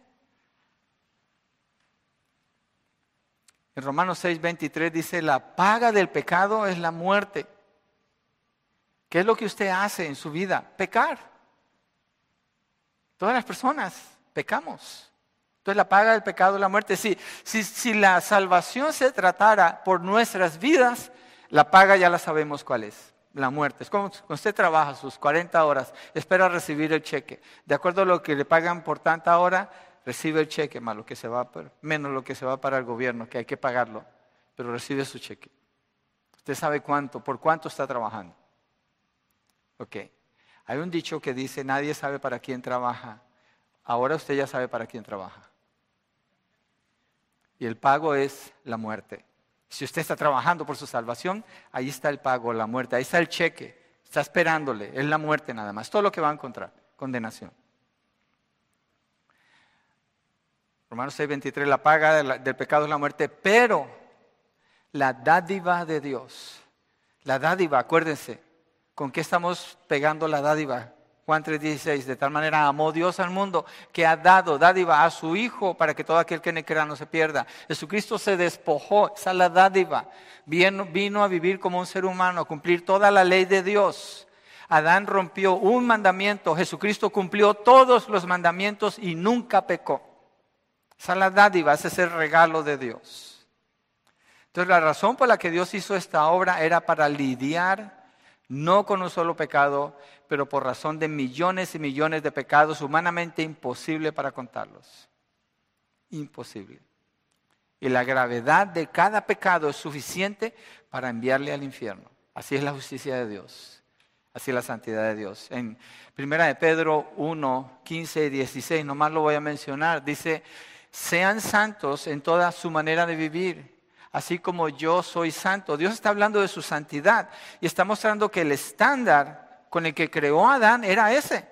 En Romanos 6, 23 dice, la paga del pecado es la muerte. ¿Qué es lo que usted hace en su vida? Pecar. Todas las personas pecamos. Entonces la paga del pecado es la muerte. Si, si, la salvación se tratara por nuestras vidas, la paga ya la sabemos cuál es. La muerte. Es como usted trabaja sus 40 horas, espera recibir el cheque. De acuerdo a lo que le pagan por tanta hora, recibe el cheque, más lo que se va, menos lo que se va para el gobierno, que hay que pagarlo, pero recibe su cheque. Usted sabe cuánto, por cuánto está trabajando. Ok. Hay un dicho que dice, nadie sabe para quién trabaja, ahora usted ya sabe para quién trabaja. Y el pago es la muerte. Si usted está trabajando por su salvación, ahí está el pago, la muerte, ahí está el cheque, está esperándole, es la muerte nada más, todo lo que va a encontrar, condenación. Romanos 6, 23, la paga del pecado es la muerte, pero la dádiva de Dios, la dádiva, acuérdense, ¿con qué estamos pegando la dádiva? Juan 3:16, de tal manera amó Dios al mundo que ha dado dádiva a su Hijo para que todo aquel que él crea no se pierda. Jesucristo se despojó, esa es la dádiva. Vino a vivir como un ser humano, a cumplir toda la ley de Dios. Adán rompió un mandamiento, Jesucristo cumplió todos los mandamientos y nunca pecó. Esa es la dádiva, ese es el regalo de Dios. Entonces la razón por la que Dios hizo esta obra era para lidiar no con un solo pecado, pero por razón de millones y millones de pecados humanamente imposible para contarlos. Imposible. Y la gravedad de cada pecado es suficiente para enviarle al infierno. Así es la justicia de Dios. Así es la santidad de Dios. En Primera de Pedro 1, 15 y 16, nomás lo voy a mencionar, dice, sean santos en toda su manera de vivir así como yo soy santo. Dios está hablando de su santidad y está mostrando que el estándar con el que creó a Adán era ese,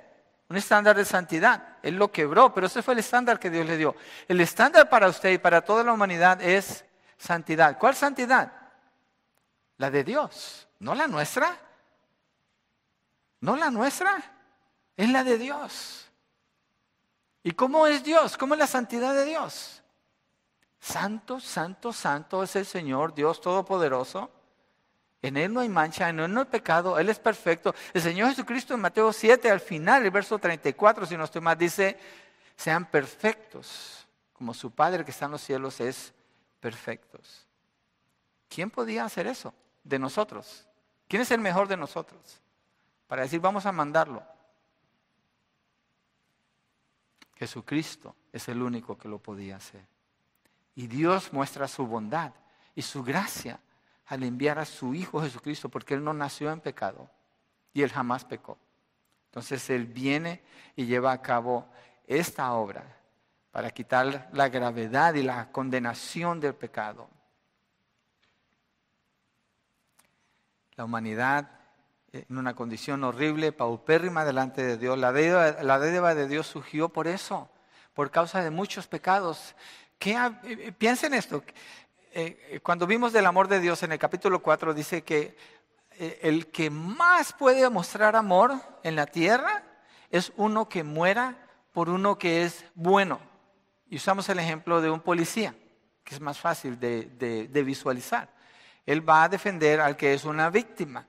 un estándar de santidad. Él lo quebró, pero ese fue el estándar que Dios le dio. El estándar para usted y para toda la humanidad es santidad. ¿Cuál santidad? La de Dios, no la nuestra. No la nuestra, es la de Dios. ¿Y cómo es Dios? ¿Cómo es la santidad de Dios? Santo, santo, santo es el Señor, Dios Todopoderoso. En Él no hay mancha, en Él no hay pecado, Él es perfecto. El Señor Jesucristo en Mateo 7, al final, el verso 34, si no estoy mal, dice, sean perfectos, como su Padre que está en los cielos es perfectos. ¿Quién podía hacer eso de nosotros? ¿Quién es el mejor de nosotros? Para decir, vamos a mandarlo. Jesucristo es el único que lo podía hacer. Y Dios muestra su bondad y su gracia al enviar a su Hijo Jesucristo, porque Él no nació en pecado y Él jamás pecó. Entonces Él viene y lleva a cabo esta obra para quitar la gravedad y la condenación del pecado. La humanidad en una condición horrible, paupérrima delante de Dios. La deuda, la de Dios surgió por eso, por causa de muchos pecados. ¿Qué, eh, piensen esto. Eh, cuando vimos del amor de Dios en el capítulo 4, dice que eh, el que más puede mostrar amor en la tierra es uno que muera por uno que es bueno. Y usamos el ejemplo de un policía, que es más fácil de, visualizar. Él va a defender al que es una víctima.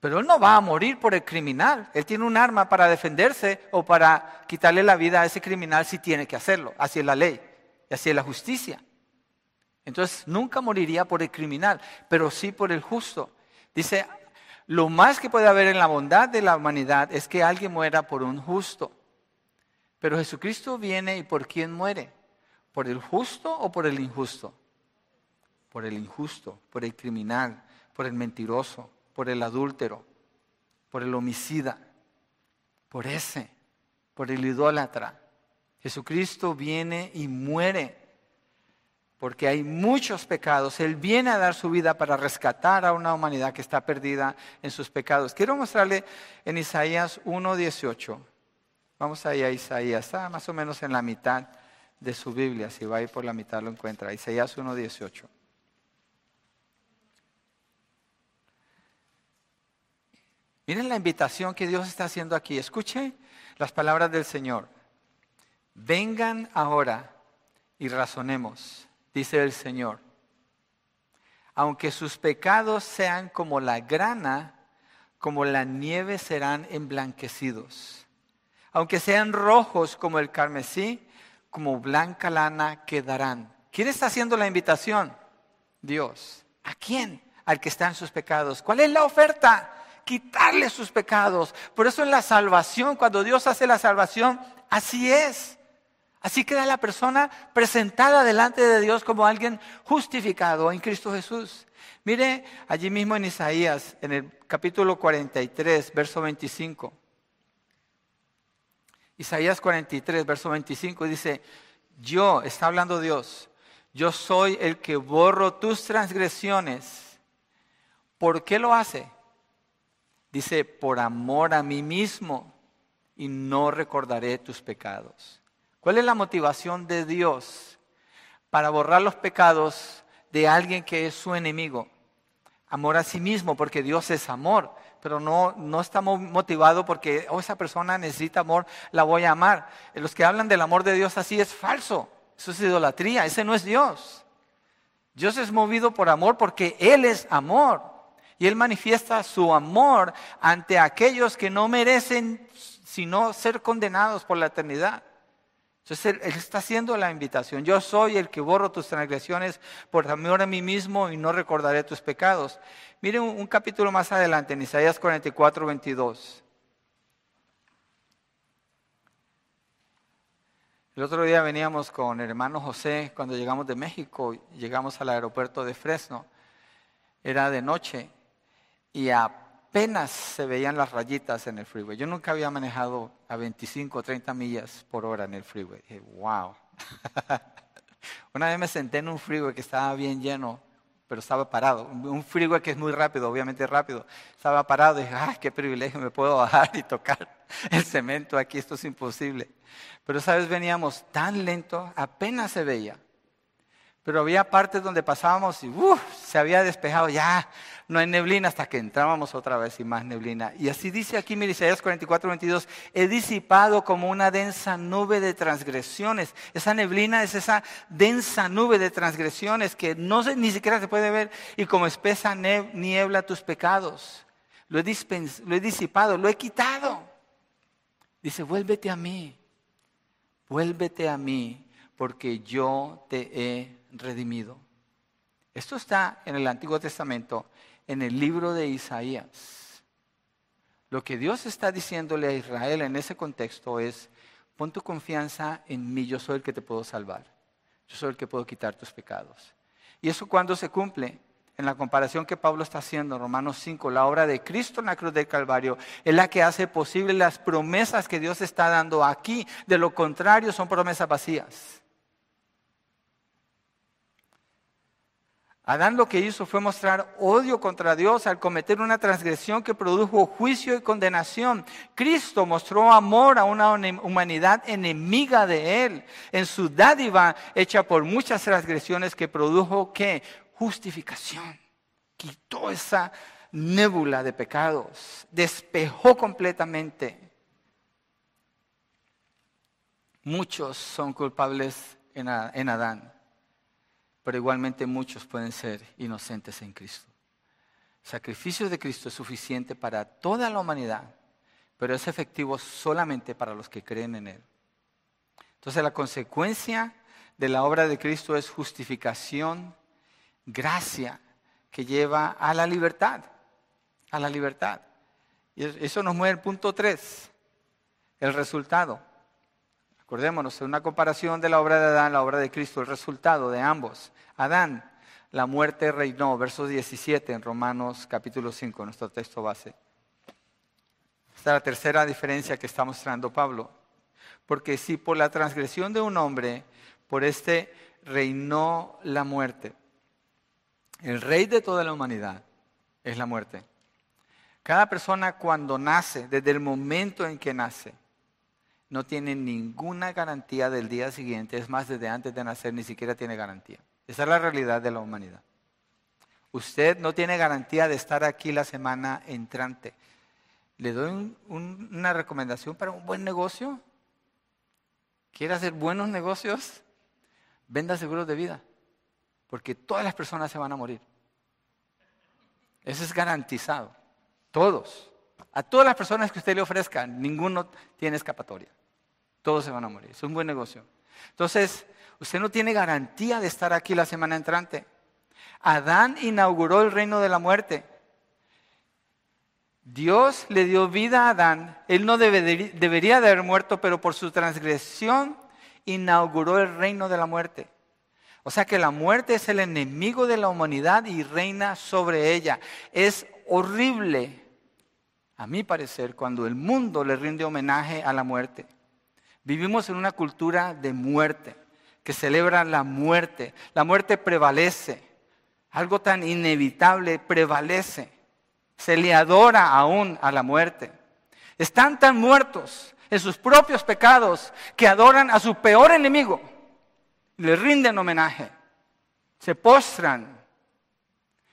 Pero él no va a morir por el criminal. Él tiene un arma para defenderse o para quitarle la vida a ese criminal si tiene que hacerlo. Así es la ley y así es la justicia. Entonces nunca moriría por el criminal, pero sí por el justo. Dice, lo más que puede haber en la bondad de la humanidad es que alguien muera por un justo. Pero Jesucristo viene y ¿por quién muere? ¿Por el justo o por el injusto? Por el injusto, por el criminal, por el mentiroso, por el adúltero, por el homicida, por ese, por el idólatra. Jesucristo viene y muere porque hay muchos pecados. Él viene a dar su vida para rescatar a una humanidad que está perdida en sus pecados. Quiero mostrarle en Isaías 1.18. Vamos ahí a Isaías, está más o menos en la mitad de su Biblia, si va ahí por la mitad lo encuentra, Isaías 1.18. Miren la invitación que Dios está haciendo aquí. Escuche las palabras del Señor. Vengan ahora y razonemos, dice el Señor. Aunque sus pecados sean como la grana, como la nieve serán emblanquecidos aunque sean rojos como el carmesí, como blanca lana quedarán. ¿Quién está haciendo la invitación? Dios. ¿A quién? Al que está en sus pecados. ¿Cuál es la oferta? Quitarle sus pecados. Por eso en la salvación, cuando Dios hace la salvación, así es. Así queda la persona presentada delante de Dios como alguien justificado en Cristo Jesús. Mire allí mismo en Isaías, en el capítulo 43, verso 25. Isaías 43, verso 25 dice, yo, está hablando Dios, yo soy el que borro tus transgresiones. ¿Por qué lo hace? Dice, por amor a mí mismo y no recordaré tus pecados. ¿Cuál es la motivación de Dios para borrar los pecados de alguien que es su enemigo? Amor a sí mismo, porque Dios es amor pero no, no está motivado porque oh, esa persona necesita amor, la voy a amar. Los que hablan del amor de Dios así es falso, eso es idolatría, ese no es Dios. Dios es movido por amor porque Él es amor y Él manifiesta su amor ante aquellos que no merecen sino ser condenados por la eternidad. Entonces él, está haciendo la invitación. Yo soy el que borro tus transgresiones por amor a mí mismo y no recordaré tus pecados. Miren un, capítulo más adelante, en Isaías 44, 22. El otro día veníamos con el hermano José, cuando llegamos de México, llegamos al aeropuerto de Fresno. Era de noche y apenas se veían las rayitas en el freeway. Yo nunca había manejado a 25 o 30 millas por hora en el freeway. Dije, wow. <laughs> Una vez me senté en un freeway que estaba bien lleno, pero estaba parado. Un freeway que es muy rápido, obviamente rápido. Estaba parado y dije, ¡ay, qué privilegio! Me puedo bajar y tocar <laughs> el cemento aquí, esto es imposible. Pero esa vez veníamos tan lento, apenas se veía. Pero había partes donde pasábamos y se había despejado ya no hay neblina hasta que entrábamos otra vez y más neblina. Y así dice aquí, mire, Isaías 44, 22, he disipado como una densa nube de transgresiones. Esa neblina es esa densa nube de transgresiones que no se, ni siquiera se puede ver y como espesa niebla tus pecados. Lo he, lo he disipado, lo he quitado. Dice, vuélvete a mí, vuélvete a mí, porque yo te he redimido. Esto está en el Antiguo Testamento, en el libro de Isaías. Lo que Dios está diciéndole a Israel en ese contexto es, pon tu confianza en mí, yo soy el que te puedo salvar, yo soy el que puedo quitar tus pecados. Y eso cuando se cumple, en la comparación que Pablo está haciendo en Romanos 5, la obra de Cristo en la cruz del Calvario es la que hace posible las promesas que Dios está dando aquí. De lo contrario, son promesas vacías. Adán lo que hizo fue mostrar odio contra Dios al cometer una transgresión que produjo juicio y condenación. Cristo mostró amor a una humanidad enemiga de Él en su dádiva hecha por muchas transgresiones que produjo ¿qué? justificación. Quitó esa nébula de pecados, despejó completamente. Muchos son culpables en Adán pero igualmente muchos pueden ser inocentes en Cristo. El sacrificio de Cristo es suficiente para toda la humanidad, pero es efectivo solamente para los que creen en Él. Entonces la consecuencia de la obra de Cristo es justificación, gracia, que lleva a la libertad, a la libertad. Y eso nos mueve al punto 3, el resultado. Acordémonos, en una comparación de la obra de Adán, la obra de Cristo, el resultado de ambos. Adán, la muerte reinó, verso 17 en Romanos capítulo 5, nuestro texto base. Esta es la tercera diferencia que está mostrando Pablo. Porque si por la transgresión de un hombre, por este reinó la muerte, el rey de toda la humanidad es la muerte. Cada persona cuando nace, desde el momento en que nace, no tiene ninguna garantía del día siguiente, es más, desde antes de nacer ni siquiera tiene garantía. Esa es la realidad de la humanidad. Usted no tiene garantía de estar aquí la semana entrante. Le doy una recomendación para un buen negocio. ¿Quiere hacer buenos negocios? Venda seguros de vida, porque todas las personas se van a morir. Eso es garantizado. Todos. A todas las personas que usted le ofrezca, ninguno tiene escapatoria. Todos se van a morir. Es un buen negocio. Entonces, usted no tiene garantía de estar aquí la semana entrante. Adán inauguró el reino de la muerte. Dios le dio vida a Adán. Él no debería de haber muerto, pero por su transgresión inauguró el reino de la muerte. O sea que la muerte es el enemigo de la humanidad y reina sobre ella. Es horrible, a mi parecer, cuando el mundo le rinde homenaje a la muerte. Vivimos en una cultura de muerte, que celebra la muerte. La muerte prevalece. Algo tan inevitable prevalece. Se le adora aún a la muerte. Están tan muertos en sus propios pecados que adoran a su peor enemigo. Le rinden homenaje. Se postran.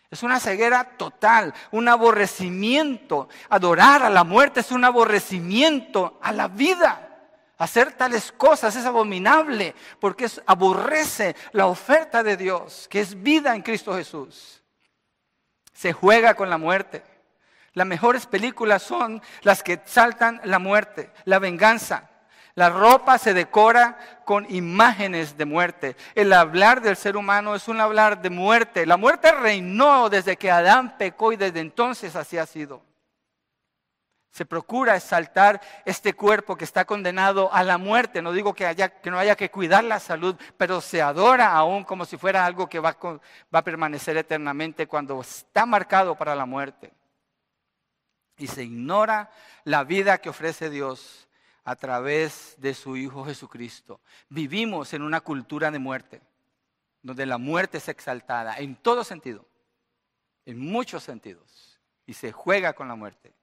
Es una ceguera total, un aborrecimiento. Adorar a la muerte es un aborrecimiento a la vida. Hacer tales cosas es abominable porque aborrece la oferta de Dios, que es vida en Cristo Jesús. Se juega con la muerte. Las mejores películas son las que saltan la muerte, la venganza. La ropa se decora con imágenes de muerte. El hablar del ser humano es un hablar de muerte. La muerte reinó desde que Adán pecó y desde entonces así ha sido. Se procura exaltar este cuerpo que está condenado a la muerte. No digo que, haya, que no haya que cuidar la salud, pero se adora aún como si fuera algo que va, va a permanecer eternamente cuando está marcado para la muerte. Y se ignora la vida que ofrece Dios a través de su Hijo Jesucristo. Vivimos en una cultura de muerte, donde la muerte es exaltada en todo sentido, en muchos sentidos, y se juega con la muerte.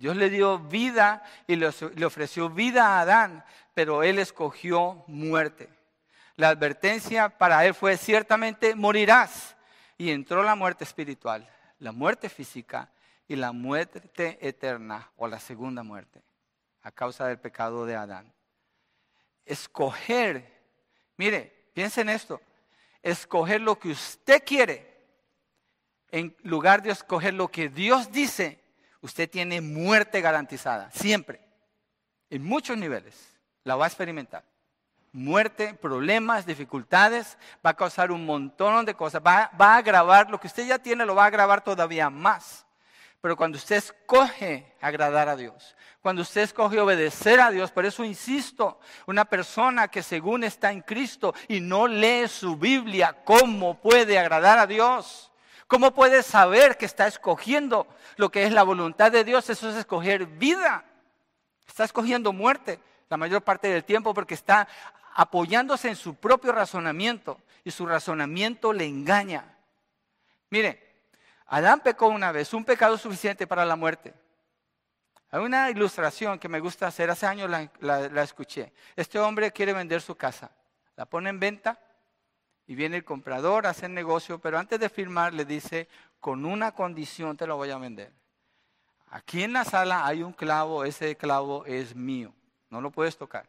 Dios le dio vida y le ofreció vida a Adán, pero él escogió muerte. La advertencia para él fue ciertamente morirás. Y entró la muerte espiritual, la muerte física y la muerte eterna o la segunda muerte a causa del pecado de Adán. Escoger, mire, piensen en esto, escoger lo que usted quiere en lugar de escoger lo que Dios dice, usted tiene muerte garantizada, siempre, en muchos niveles, la va a experimentar. Muerte, problemas, dificultades, va a causar un montón de cosas, va, va a agravar, lo que usted ya tiene lo va a agravar todavía más. Pero cuando usted escoge agradar a Dios, cuando usted escoge obedecer a Dios, por eso insisto, una persona que según está en Cristo y no lee su Biblia, ¿cómo puede agradar a Dios? ¿Cómo puede saber que está escogiendo lo que es la voluntad de Dios? Eso es escoger vida. Está escogiendo muerte la mayor parte del tiempo porque está apoyándose en su propio razonamiento y su razonamiento le engaña. Mire, Adán pecó una vez, un pecado suficiente para la muerte. Hay una ilustración que me gusta hacer, hace años la, escuché. Este hombre quiere vender su casa, la pone en venta y viene el comprador a hacer negocio, pero antes de firmar le dice, con una condición te lo voy a vender. Aquí en la sala hay un clavo, ese clavo es mío, no lo puedes tocar.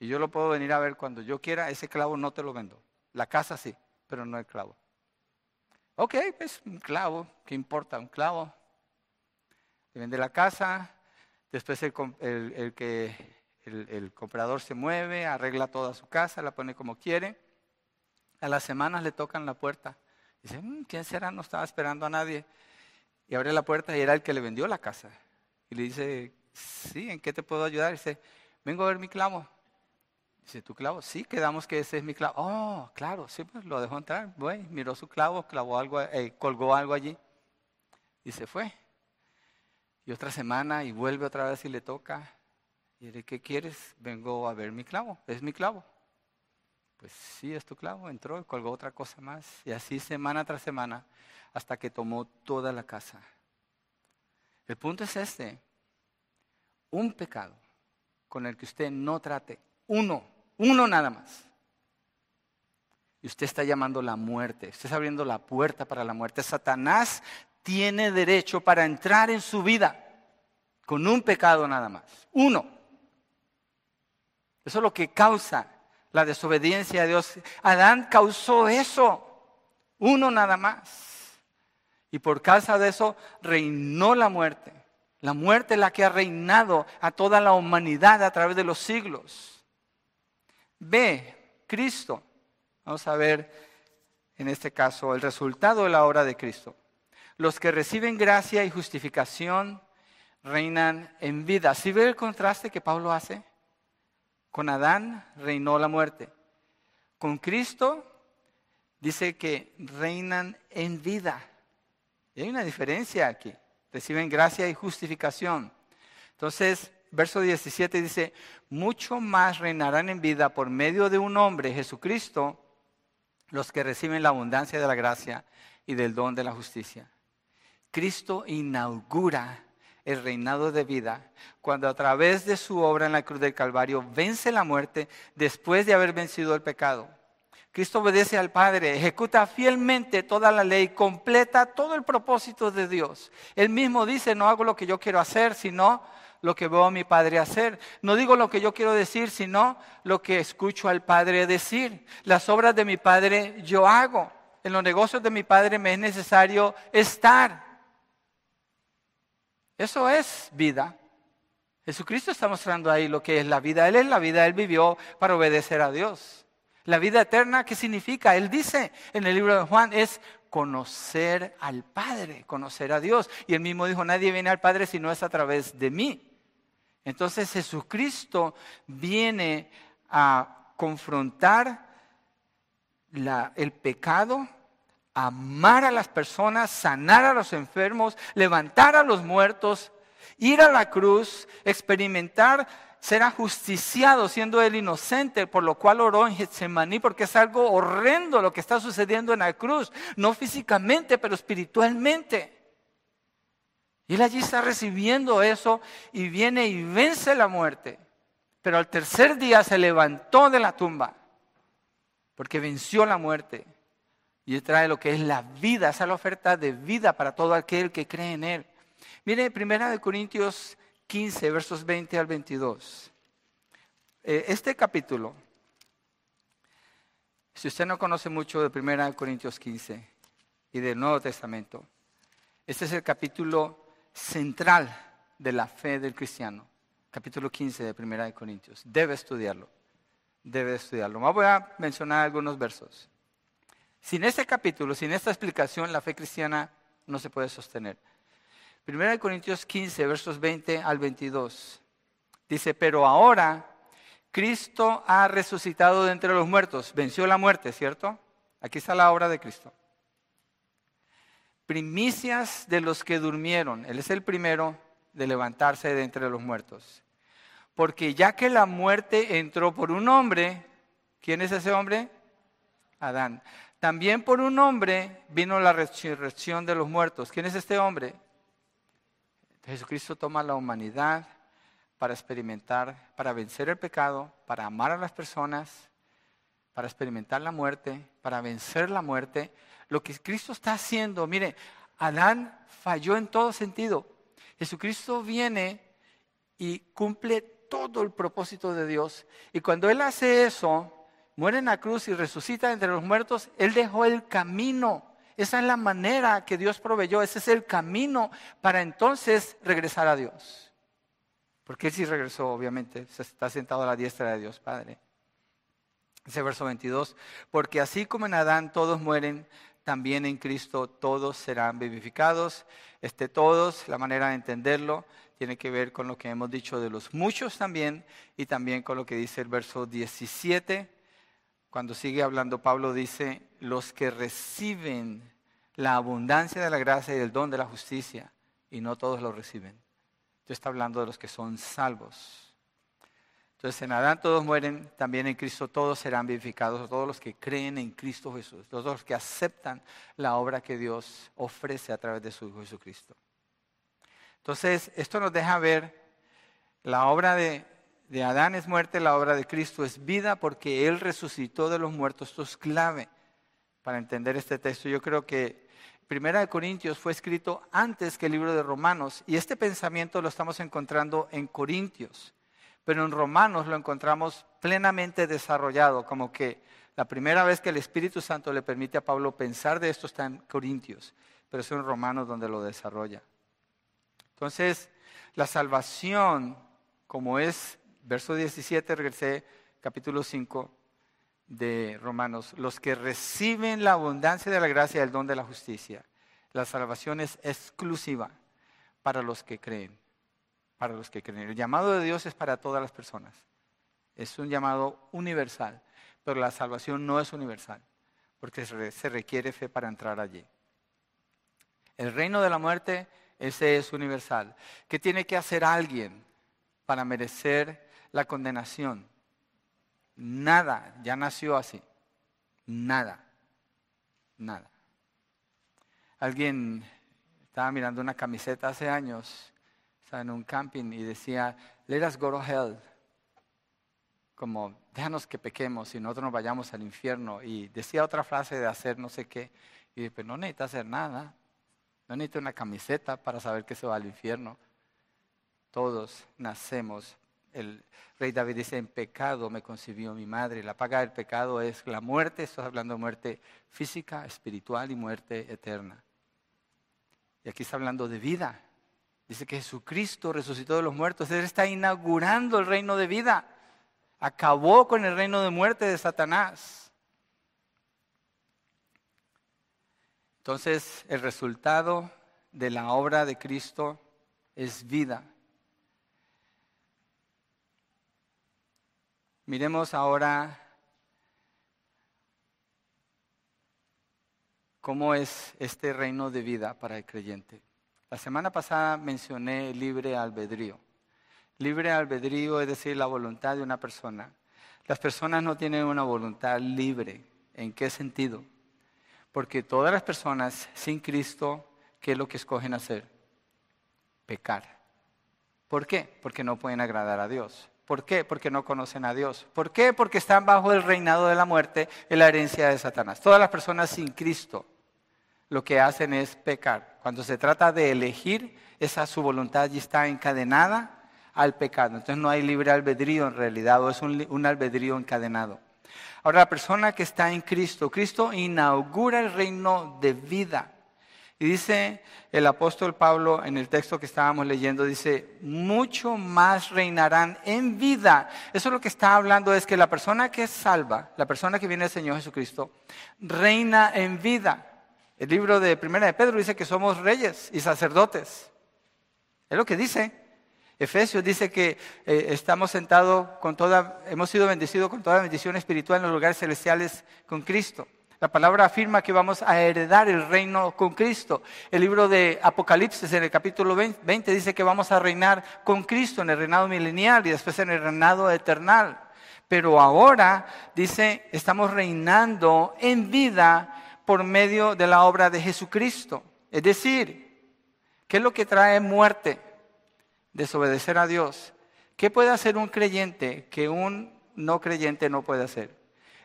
Y yo lo puedo venir a ver cuando yo quiera, ese clavo no te lo vendo. La casa sí, pero no el clavo. Ok, pues un clavo, ¿qué importa? Un clavo. Le vende la casa, después el, que, el, comprador se mueve, arregla toda su casa, la pone como quiere. A las semanas le tocan la puerta. Dice, mm, ¿quién será? No estaba esperando a nadie. Y abre la puerta y era el que le vendió la casa. Y le dice, sí, ¿en qué te puedo ayudar? dice, vengo a ver mi clavo. Dice, ¿tu clavo? Sí, quedamos que ese es mi clavo. Oh, claro, sí, pues lo dejó entrar. Bueno, miró su clavo, clavó algo, eh, colgó algo allí y se fue. Y otra semana y vuelve otra vez y le toca. Y dice, ¿qué quieres? Vengo a ver mi clavo. Es mi clavo. Pues sí, es tu clavo. Entró y colgó otra cosa más. Y así semana tras semana hasta que tomó toda la casa. El punto es este. Un pecado con el que usted no trate. Uno uno nada más. Y usted está llamando la muerte, usted está abriendo la puerta para la muerte. Satanás tiene derecho para entrar en su vida con un pecado nada más. Uno. Eso es lo que causa la desobediencia a Dios. Adán causó eso. Uno nada más. Y por causa de eso reinó la muerte. La muerte es la que ha reinado a toda la humanidad a través de los siglos. B, Cristo. Vamos a ver en este caso el resultado de la obra de Cristo. Los que reciben gracia y justificación reinan en vida. ¿Sí ve el contraste que Pablo hace? Con Adán reinó la muerte. Con Cristo dice que reinan en vida. Y hay una diferencia aquí. Reciben gracia y justificación. Entonces, verso 17 dice, mucho más reinarán en vida por medio de un hombre, Jesucristo, los que reciben la abundancia de la gracia y del don de la justicia. Cristo inaugura el reinado de vida cuando a través de su obra en la cruz del Calvario vence la muerte después de haber vencido el pecado. Cristo obedece al Padre, ejecuta fielmente toda la ley, completa todo el propósito de Dios. Él mismo dice, no hago lo que yo quiero hacer, sino lo que veo a mi padre hacer. No digo lo que yo quiero decir, sino lo que escucho al padre decir. Las obras de mi padre yo hago. En los negocios de mi padre me es necesario estar. Eso es vida. Jesucristo está mostrando ahí lo que es la vida. Él es la vida, Él vivió para obedecer a Dios. La vida eterna, ¿qué significa? Él dice en el libro de Juan, es conocer al Padre, conocer a Dios. Y él mismo dijo, nadie viene al Padre si no es a través de mí. Entonces Jesucristo viene a confrontar el pecado, amar a las personas, sanar a los enfermos, levantar a los muertos, ir a la cruz, experimentar ser ajusticiado siendo él inocente, por lo cual oró en Getsemaní, porque es algo horrendo lo que está sucediendo en la cruz, no físicamente, pero espiritualmente. Y él allí está recibiendo eso y viene y vence la muerte. Pero al tercer día se levantó de la tumba porque venció la muerte. Y trae lo que es la vida, esa es la oferta de vida para todo aquel que cree en Él. Mire, Primera de Corintios 15, versos 20 al 22. Eh, este capítulo, si usted no conoce mucho de Primera de Corintios 15 y del Nuevo Testamento, este es el capítulo central de la fe del cristiano. Capítulo 15 de Primera de Corintios. Debe estudiarlo. Debe estudiarlo. Voy a mencionar algunos versos. Sin este capítulo, sin esta explicación, la fe cristiana no se puede sostener. Primera de Corintios 15, versos 20 al 22. Dice, pero ahora Cristo ha resucitado de entre los muertos, venció la muerte, ¿cierto? Aquí está la obra de Cristo. Primicias de los que durmieron. Él es el primero de levantarse de entre los muertos. Porque ya que la muerte entró por un hombre, ¿quién es ese hombre? Adán. También por un hombre vino la resurrección de los muertos. ¿Quién es este hombre? Jesucristo toma la humanidad para experimentar, para vencer el pecado, para amar a las personas, para experimentar la muerte, para vencer la muerte. Lo que Cristo está haciendo, mire, Adán falló en todo sentido. Jesucristo viene y cumple todo el propósito de Dios. Y cuando Él hace eso, muere en la cruz y resucita entre los muertos, Él dejó el camino. Esa es la manera que Dios proveyó, ese es el camino para entonces regresar a Dios. Porque Él sí regresó, obviamente, está sentado a la diestra de Dios Padre. Ese verso 22, porque así como en Adán todos mueren, también en Cristo todos serán vivificados. Este todos, la manera de entenderlo, tiene que ver con lo que hemos dicho de los muchos también y también con lo que dice el verso 17 cuando sigue hablando, Pablo dice, los que reciben la abundancia de la gracia y el don de la justicia, y no todos lo reciben. Entonces está hablando de los que son salvos. Entonces en Adán todos mueren, también en Cristo todos serán vivificados, todos los que creen en Cristo Jesús, todos los que aceptan la obra que Dios ofrece a través de su Hijo Jesucristo. Entonces esto nos deja ver la obra de de Adán es muerte, la obra de Cristo es vida porque Él resucitó de los muertos. Esto es clave para entender este texto. Yo creo que Primera de Corintios fue escrito antes que el libro de Romanos y este pensamiento lo estamos encontrando en Corintios, pero en Romanos lo encontramos plenamente desarrollado, como que la primera vez que el Espíritu Santo le permite a Pablo pensar de esto está en Corintios, pero es en Romanos donde lo desarrolla. Entonces, la salvación, como es verso 17, regresé, capítulo 5 de Romanos. Los que reciben la abundancia de la gracia y el don de la justicia. La salvación es exclusiva para los que creen. Para los que creen. El llamado de Dios es para todas las personas. Es un llamado universal. Pero la salvación no es universal. Porque se requiere fe para entrar allí. El reino de la muerte, ese es universal. ¿Qué tiene que hacer alguien para merecer la condenación. Nada, ya nació así. Nada, nada. Alguien estaba mirando una camiseta hace años, estaba en un camping y decía, let us go to hell. Como, déjanos que pequemos y nosotros nos vayamos al infierno. Y decía otra frase de hacer no sé qué. Y dije, pues no necesita hacer nada. No necesita una camiseta para saber que se va al infierno. Todos nacemos el rey David dice, en pecado me concibió mi madre. La paga del pecado es la muerte, estás hablando de muerte física, espiritual y muerte eterna. Y aquí está hablando de vida. Dice que Jesucristo resucitó de los muertos. Él está inaugurando el reino de vida. Acabó con el reino de muerte de Satanás. Entonces, el resultado de la obra de Cristo es vida. Miremos ahora cómo es este reino de vida para el creyente. La semana pasada mencioné libre albedrío. Libre albedrío es decir, la voluntad de una persona. Las personas no tienen una voluntad libre. ¿En qué sentido? Porque todas las personas sin Cristo, ¿qué es lo que escogen hacer? Pecar. ¿Por qué? Porque no pueden agradar a Dios. ¿Por qué? Porque no conocen a Dios. ¿Por qué? Porque están bajo el reinado de la muerte en la herencia de Satanás. Todas las personas sin Cristo lo que hacen es pecar. Cuando se trata de elegir, esa su voluntad ya está encadenada al pecado. Entonces no hay libre albedrío en realidad, o es un albedrío encadenado. Ahora, la persona que está en Cristo, Cristo inaugura el reino de vida. Y dice el apóstol Pablo en el texto que estábamos leyendo, dice, mucho más reinarán en vida. Eso es lo que está hablando, es que la persona que es salva, la persona que viene del Señor Jesucristo, reina en vida. El libro de Primera de Pedro dice que somos reyes y sacerdotes. Es lo que dice. Efesios dice que eh, estamos sentados con toda, hemos sido bendecidos con toda bendición espiritual en los lugares celestiales con Cristo. La palabra afirma que vamos a heredar el reino con Cristo. El libro de Apocalipsis en el capítulo 20 dice que vamos a reinar con Cristo en el reinado milenial y después en el reinado eternal. Pero ahora dice, estamos reinando en vida por medio de la obra de Jesucristo. Es decir, ¿qué es lo que trae muerte? Desobedecer a Dios. ¿Qué puede hacer un creyente que un no creyente no puede hacer?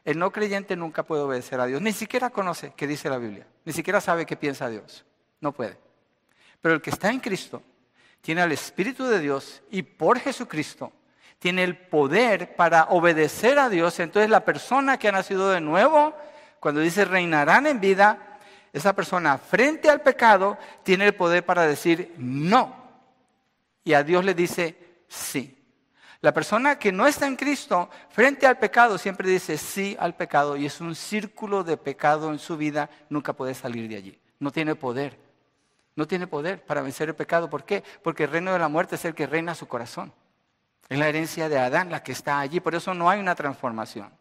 El no creyente nunca puede obedecer a Dios, ni siquiera conoce qué dice la Biblia, ni siquiera sabe qué piensa Dios, no puede. Pero el que está en Cristo tiene al Espíritu de Dios y por Jesucristo tiene el poder para obedecer a Dios. Entonces la persona que ha nacido de nuevo, cuando dice reinarán en vida, esa persona frente al pecado tiene el poder para decir no. Y a Dios le dice sí. La persona que no está en Cristo frente al pecado siempre dice sí al pecado y es un círculo de pecado en su vida, nunca puede salir de allí. No tiene poder. No tiene poder para vencer el pecado. ¿Por qué? Porque el reino de la muerte es el que reina su corazón. Es la herencia de Adán la que está allí. Por eso no hay una transformación.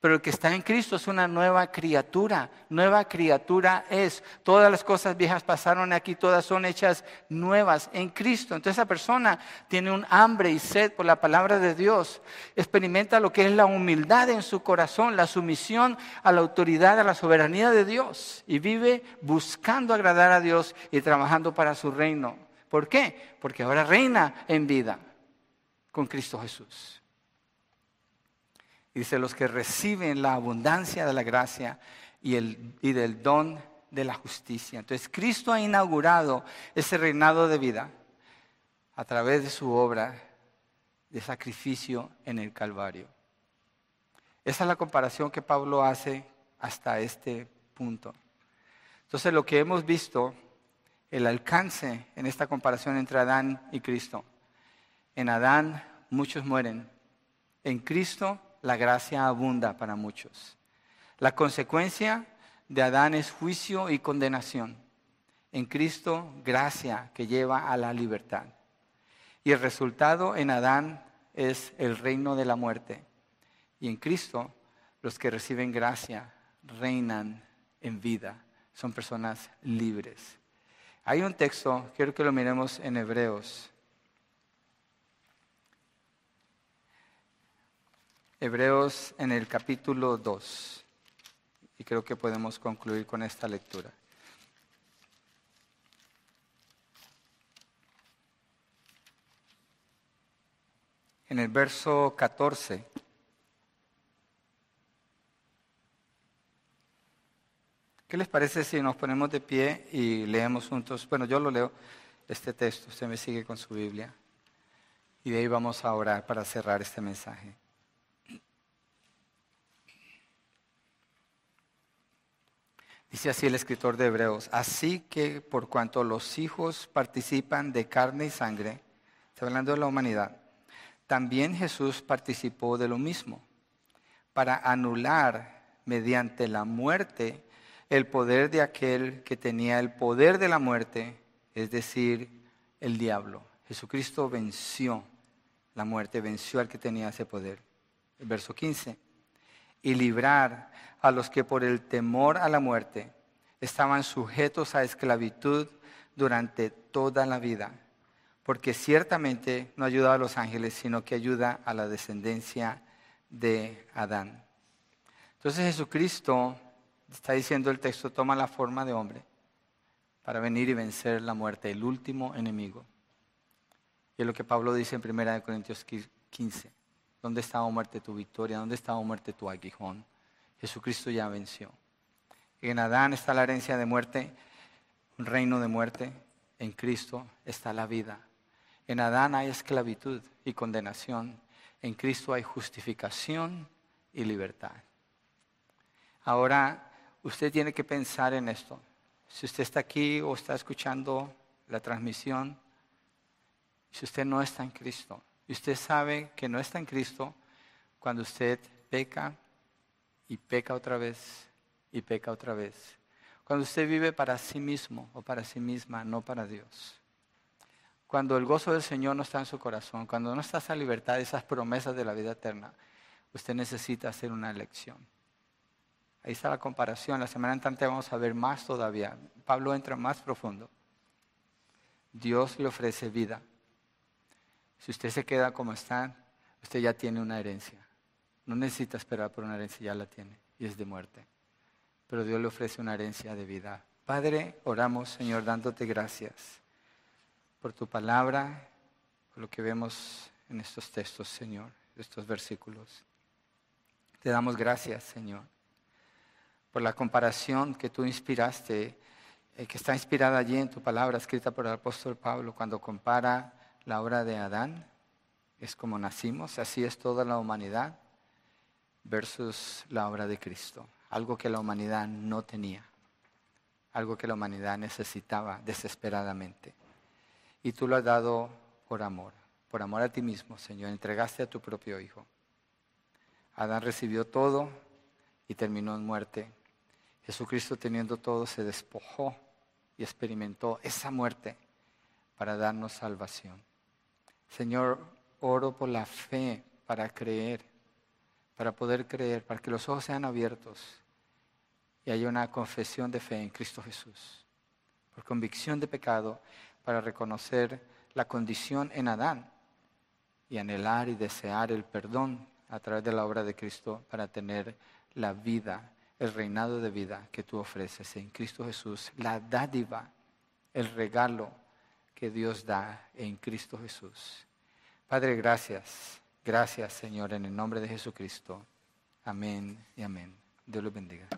Pero el que está en Cristo es una nueva criatura. Nueva criatura es. Todas las cosas viejas pasaron aquí, todas son hechas nuevas en Cristo. Entonces esa persona tiene un hambre y sed por la palabra de Dios. Experimenta lo que es la humildad en su corazón, la sumisión a la autoridad, a la soberanía de Dios. Y vive buscando agradar a Dios y trabajando para su reino. ¿Por qué? Porque ahora reina en vida con Cristo Jesús. Dice, los que reciben la abundancia de la gracia y, el, y del don de la justicia. Entonces, Cristo ha inaugurado ese reinado de vida a través de su obra de sacrificio en el Calvario. Esa es la comparación que Pablo hace hasta este punto. Entonces, lo que hemos visto, el alcance en esta comparación entre Adán y Cristo. En Adán muchos mueren. En Cristo la gracia abunda para muchos. La consecuencia de Adán es juicio y condenación. En Cristo, gracia que lleva a la libertad. Y el resultado en Adán es el reino de la muerte. Y en Cristo, los que reciben gracia reinan en vida. Son personas libres. Hay un texto, quiero que lo miremos en Hebreos Hebreos en el capítulo 2. Y creo que podemos concluir con esta lectura. En el verso 14. ¿Qué les parece si nos ponemos de pie y leemos juntos? Bueno, yo lo leo, este texto, usted me sigue con su Biblia. Y de ahí vamos a orar para cerrar este mensaje. Dice así el escritor de Hebreos, así que por cuanto los hijos participan de carne y sangre, está hablando de la humanidad, también Jesús participó de lo mismo, para anular mediante la muerte el poder de aquel que tenía el poder de la muerte, es decir, el diablo. Jesucristo venció la muerte, venció al que tenía ese poder. El verso 15 y librar a los que por el temor a la muerte estaban sujetos a esclavitud durante toda la vida, porque ciertamente no ayuda a los ángeles, sino que ayuda a la descendencia de Adán. Entonces Jesucristo, está diciendo el texto, toma la forma de hombre para venir y vencer la muerte, el último enemigo. Y es lo que Pablo dice en 1 Corintios 15. ¿Dónde estaba muerte tu victoria? ¿Dónde estaba muerte tu aguijón? Jesucristo ya venció. En Adán está la herencia de muerte, un reino de muerte. En Cristo está la vida. En Adán hay esclavitud y condenación. En Cristo hay justificación y libertad. Ahora, usted tiene que pensar en esto. Si usted está aquí o está escuchando la transmisión, si usted no está en Cristo, y usted sabe que no está en Cristo cuando usted peca y peca otra vez y peca otra vez. Cuando usted vive para sí mismo o para sí misma, no para Dios. Cuando el gozo del Señor no está en su corazón, cuando no está esa libertad, esas promesas de la vida eterna, usted necesita hacer una elección. Ahí está la comparación. La semana entrante vamos a ver más todavía. Pablo entra más profundo. Dios le ofrece vida. Si usted se queda como está, usted ya tiene una herencia. No necesita esperar por una herencia, ya la tiene, y es de muerte. Pero Dios le ofrece una herencia de vida. Padre, oramos, Señor, dándote gracias por tu palabra, por lo que vemos en estos textos, Señor, estos versículos. Te damos gracias, Señor, por la comparación que tú inspiraste, eh, que está inspirada allí en tu palabra, escrita por el apóstol Pablo, cuando compara la obra de Adán, es como nacimos, así es toda la humanidad, versus la obra de Cristo, algo que la humanidad no tenía, algo que la humanidad necesitaba desesperadamente. Y tú lo has dado por amor, por amor a ti mismo, Señor, entregaste a tu propio Hijo. Adán recibió todo y terminó en muerte. Jesucristo teniendo todo se despojó y experimentó esa muerte para darnos salvación. Señor, oro por la fe para creer, para poder creer, para que los ojos sean abiertos y haya una confesión de fe en Cristo Jesús. Por convicción de pecado, para reconocer la condición en Adán y anhelar y desear el perdón a través de la obra de Cristo para tener la vida, el reinado de vida que tú ofreces en Cristo Jesús, la dádiva, el regalo que Dios da en Cristo Jesús. Padre, gracias. Gracias, Señor, en el nombre de Jesucristo. Amén y amén. Dios los bendiga.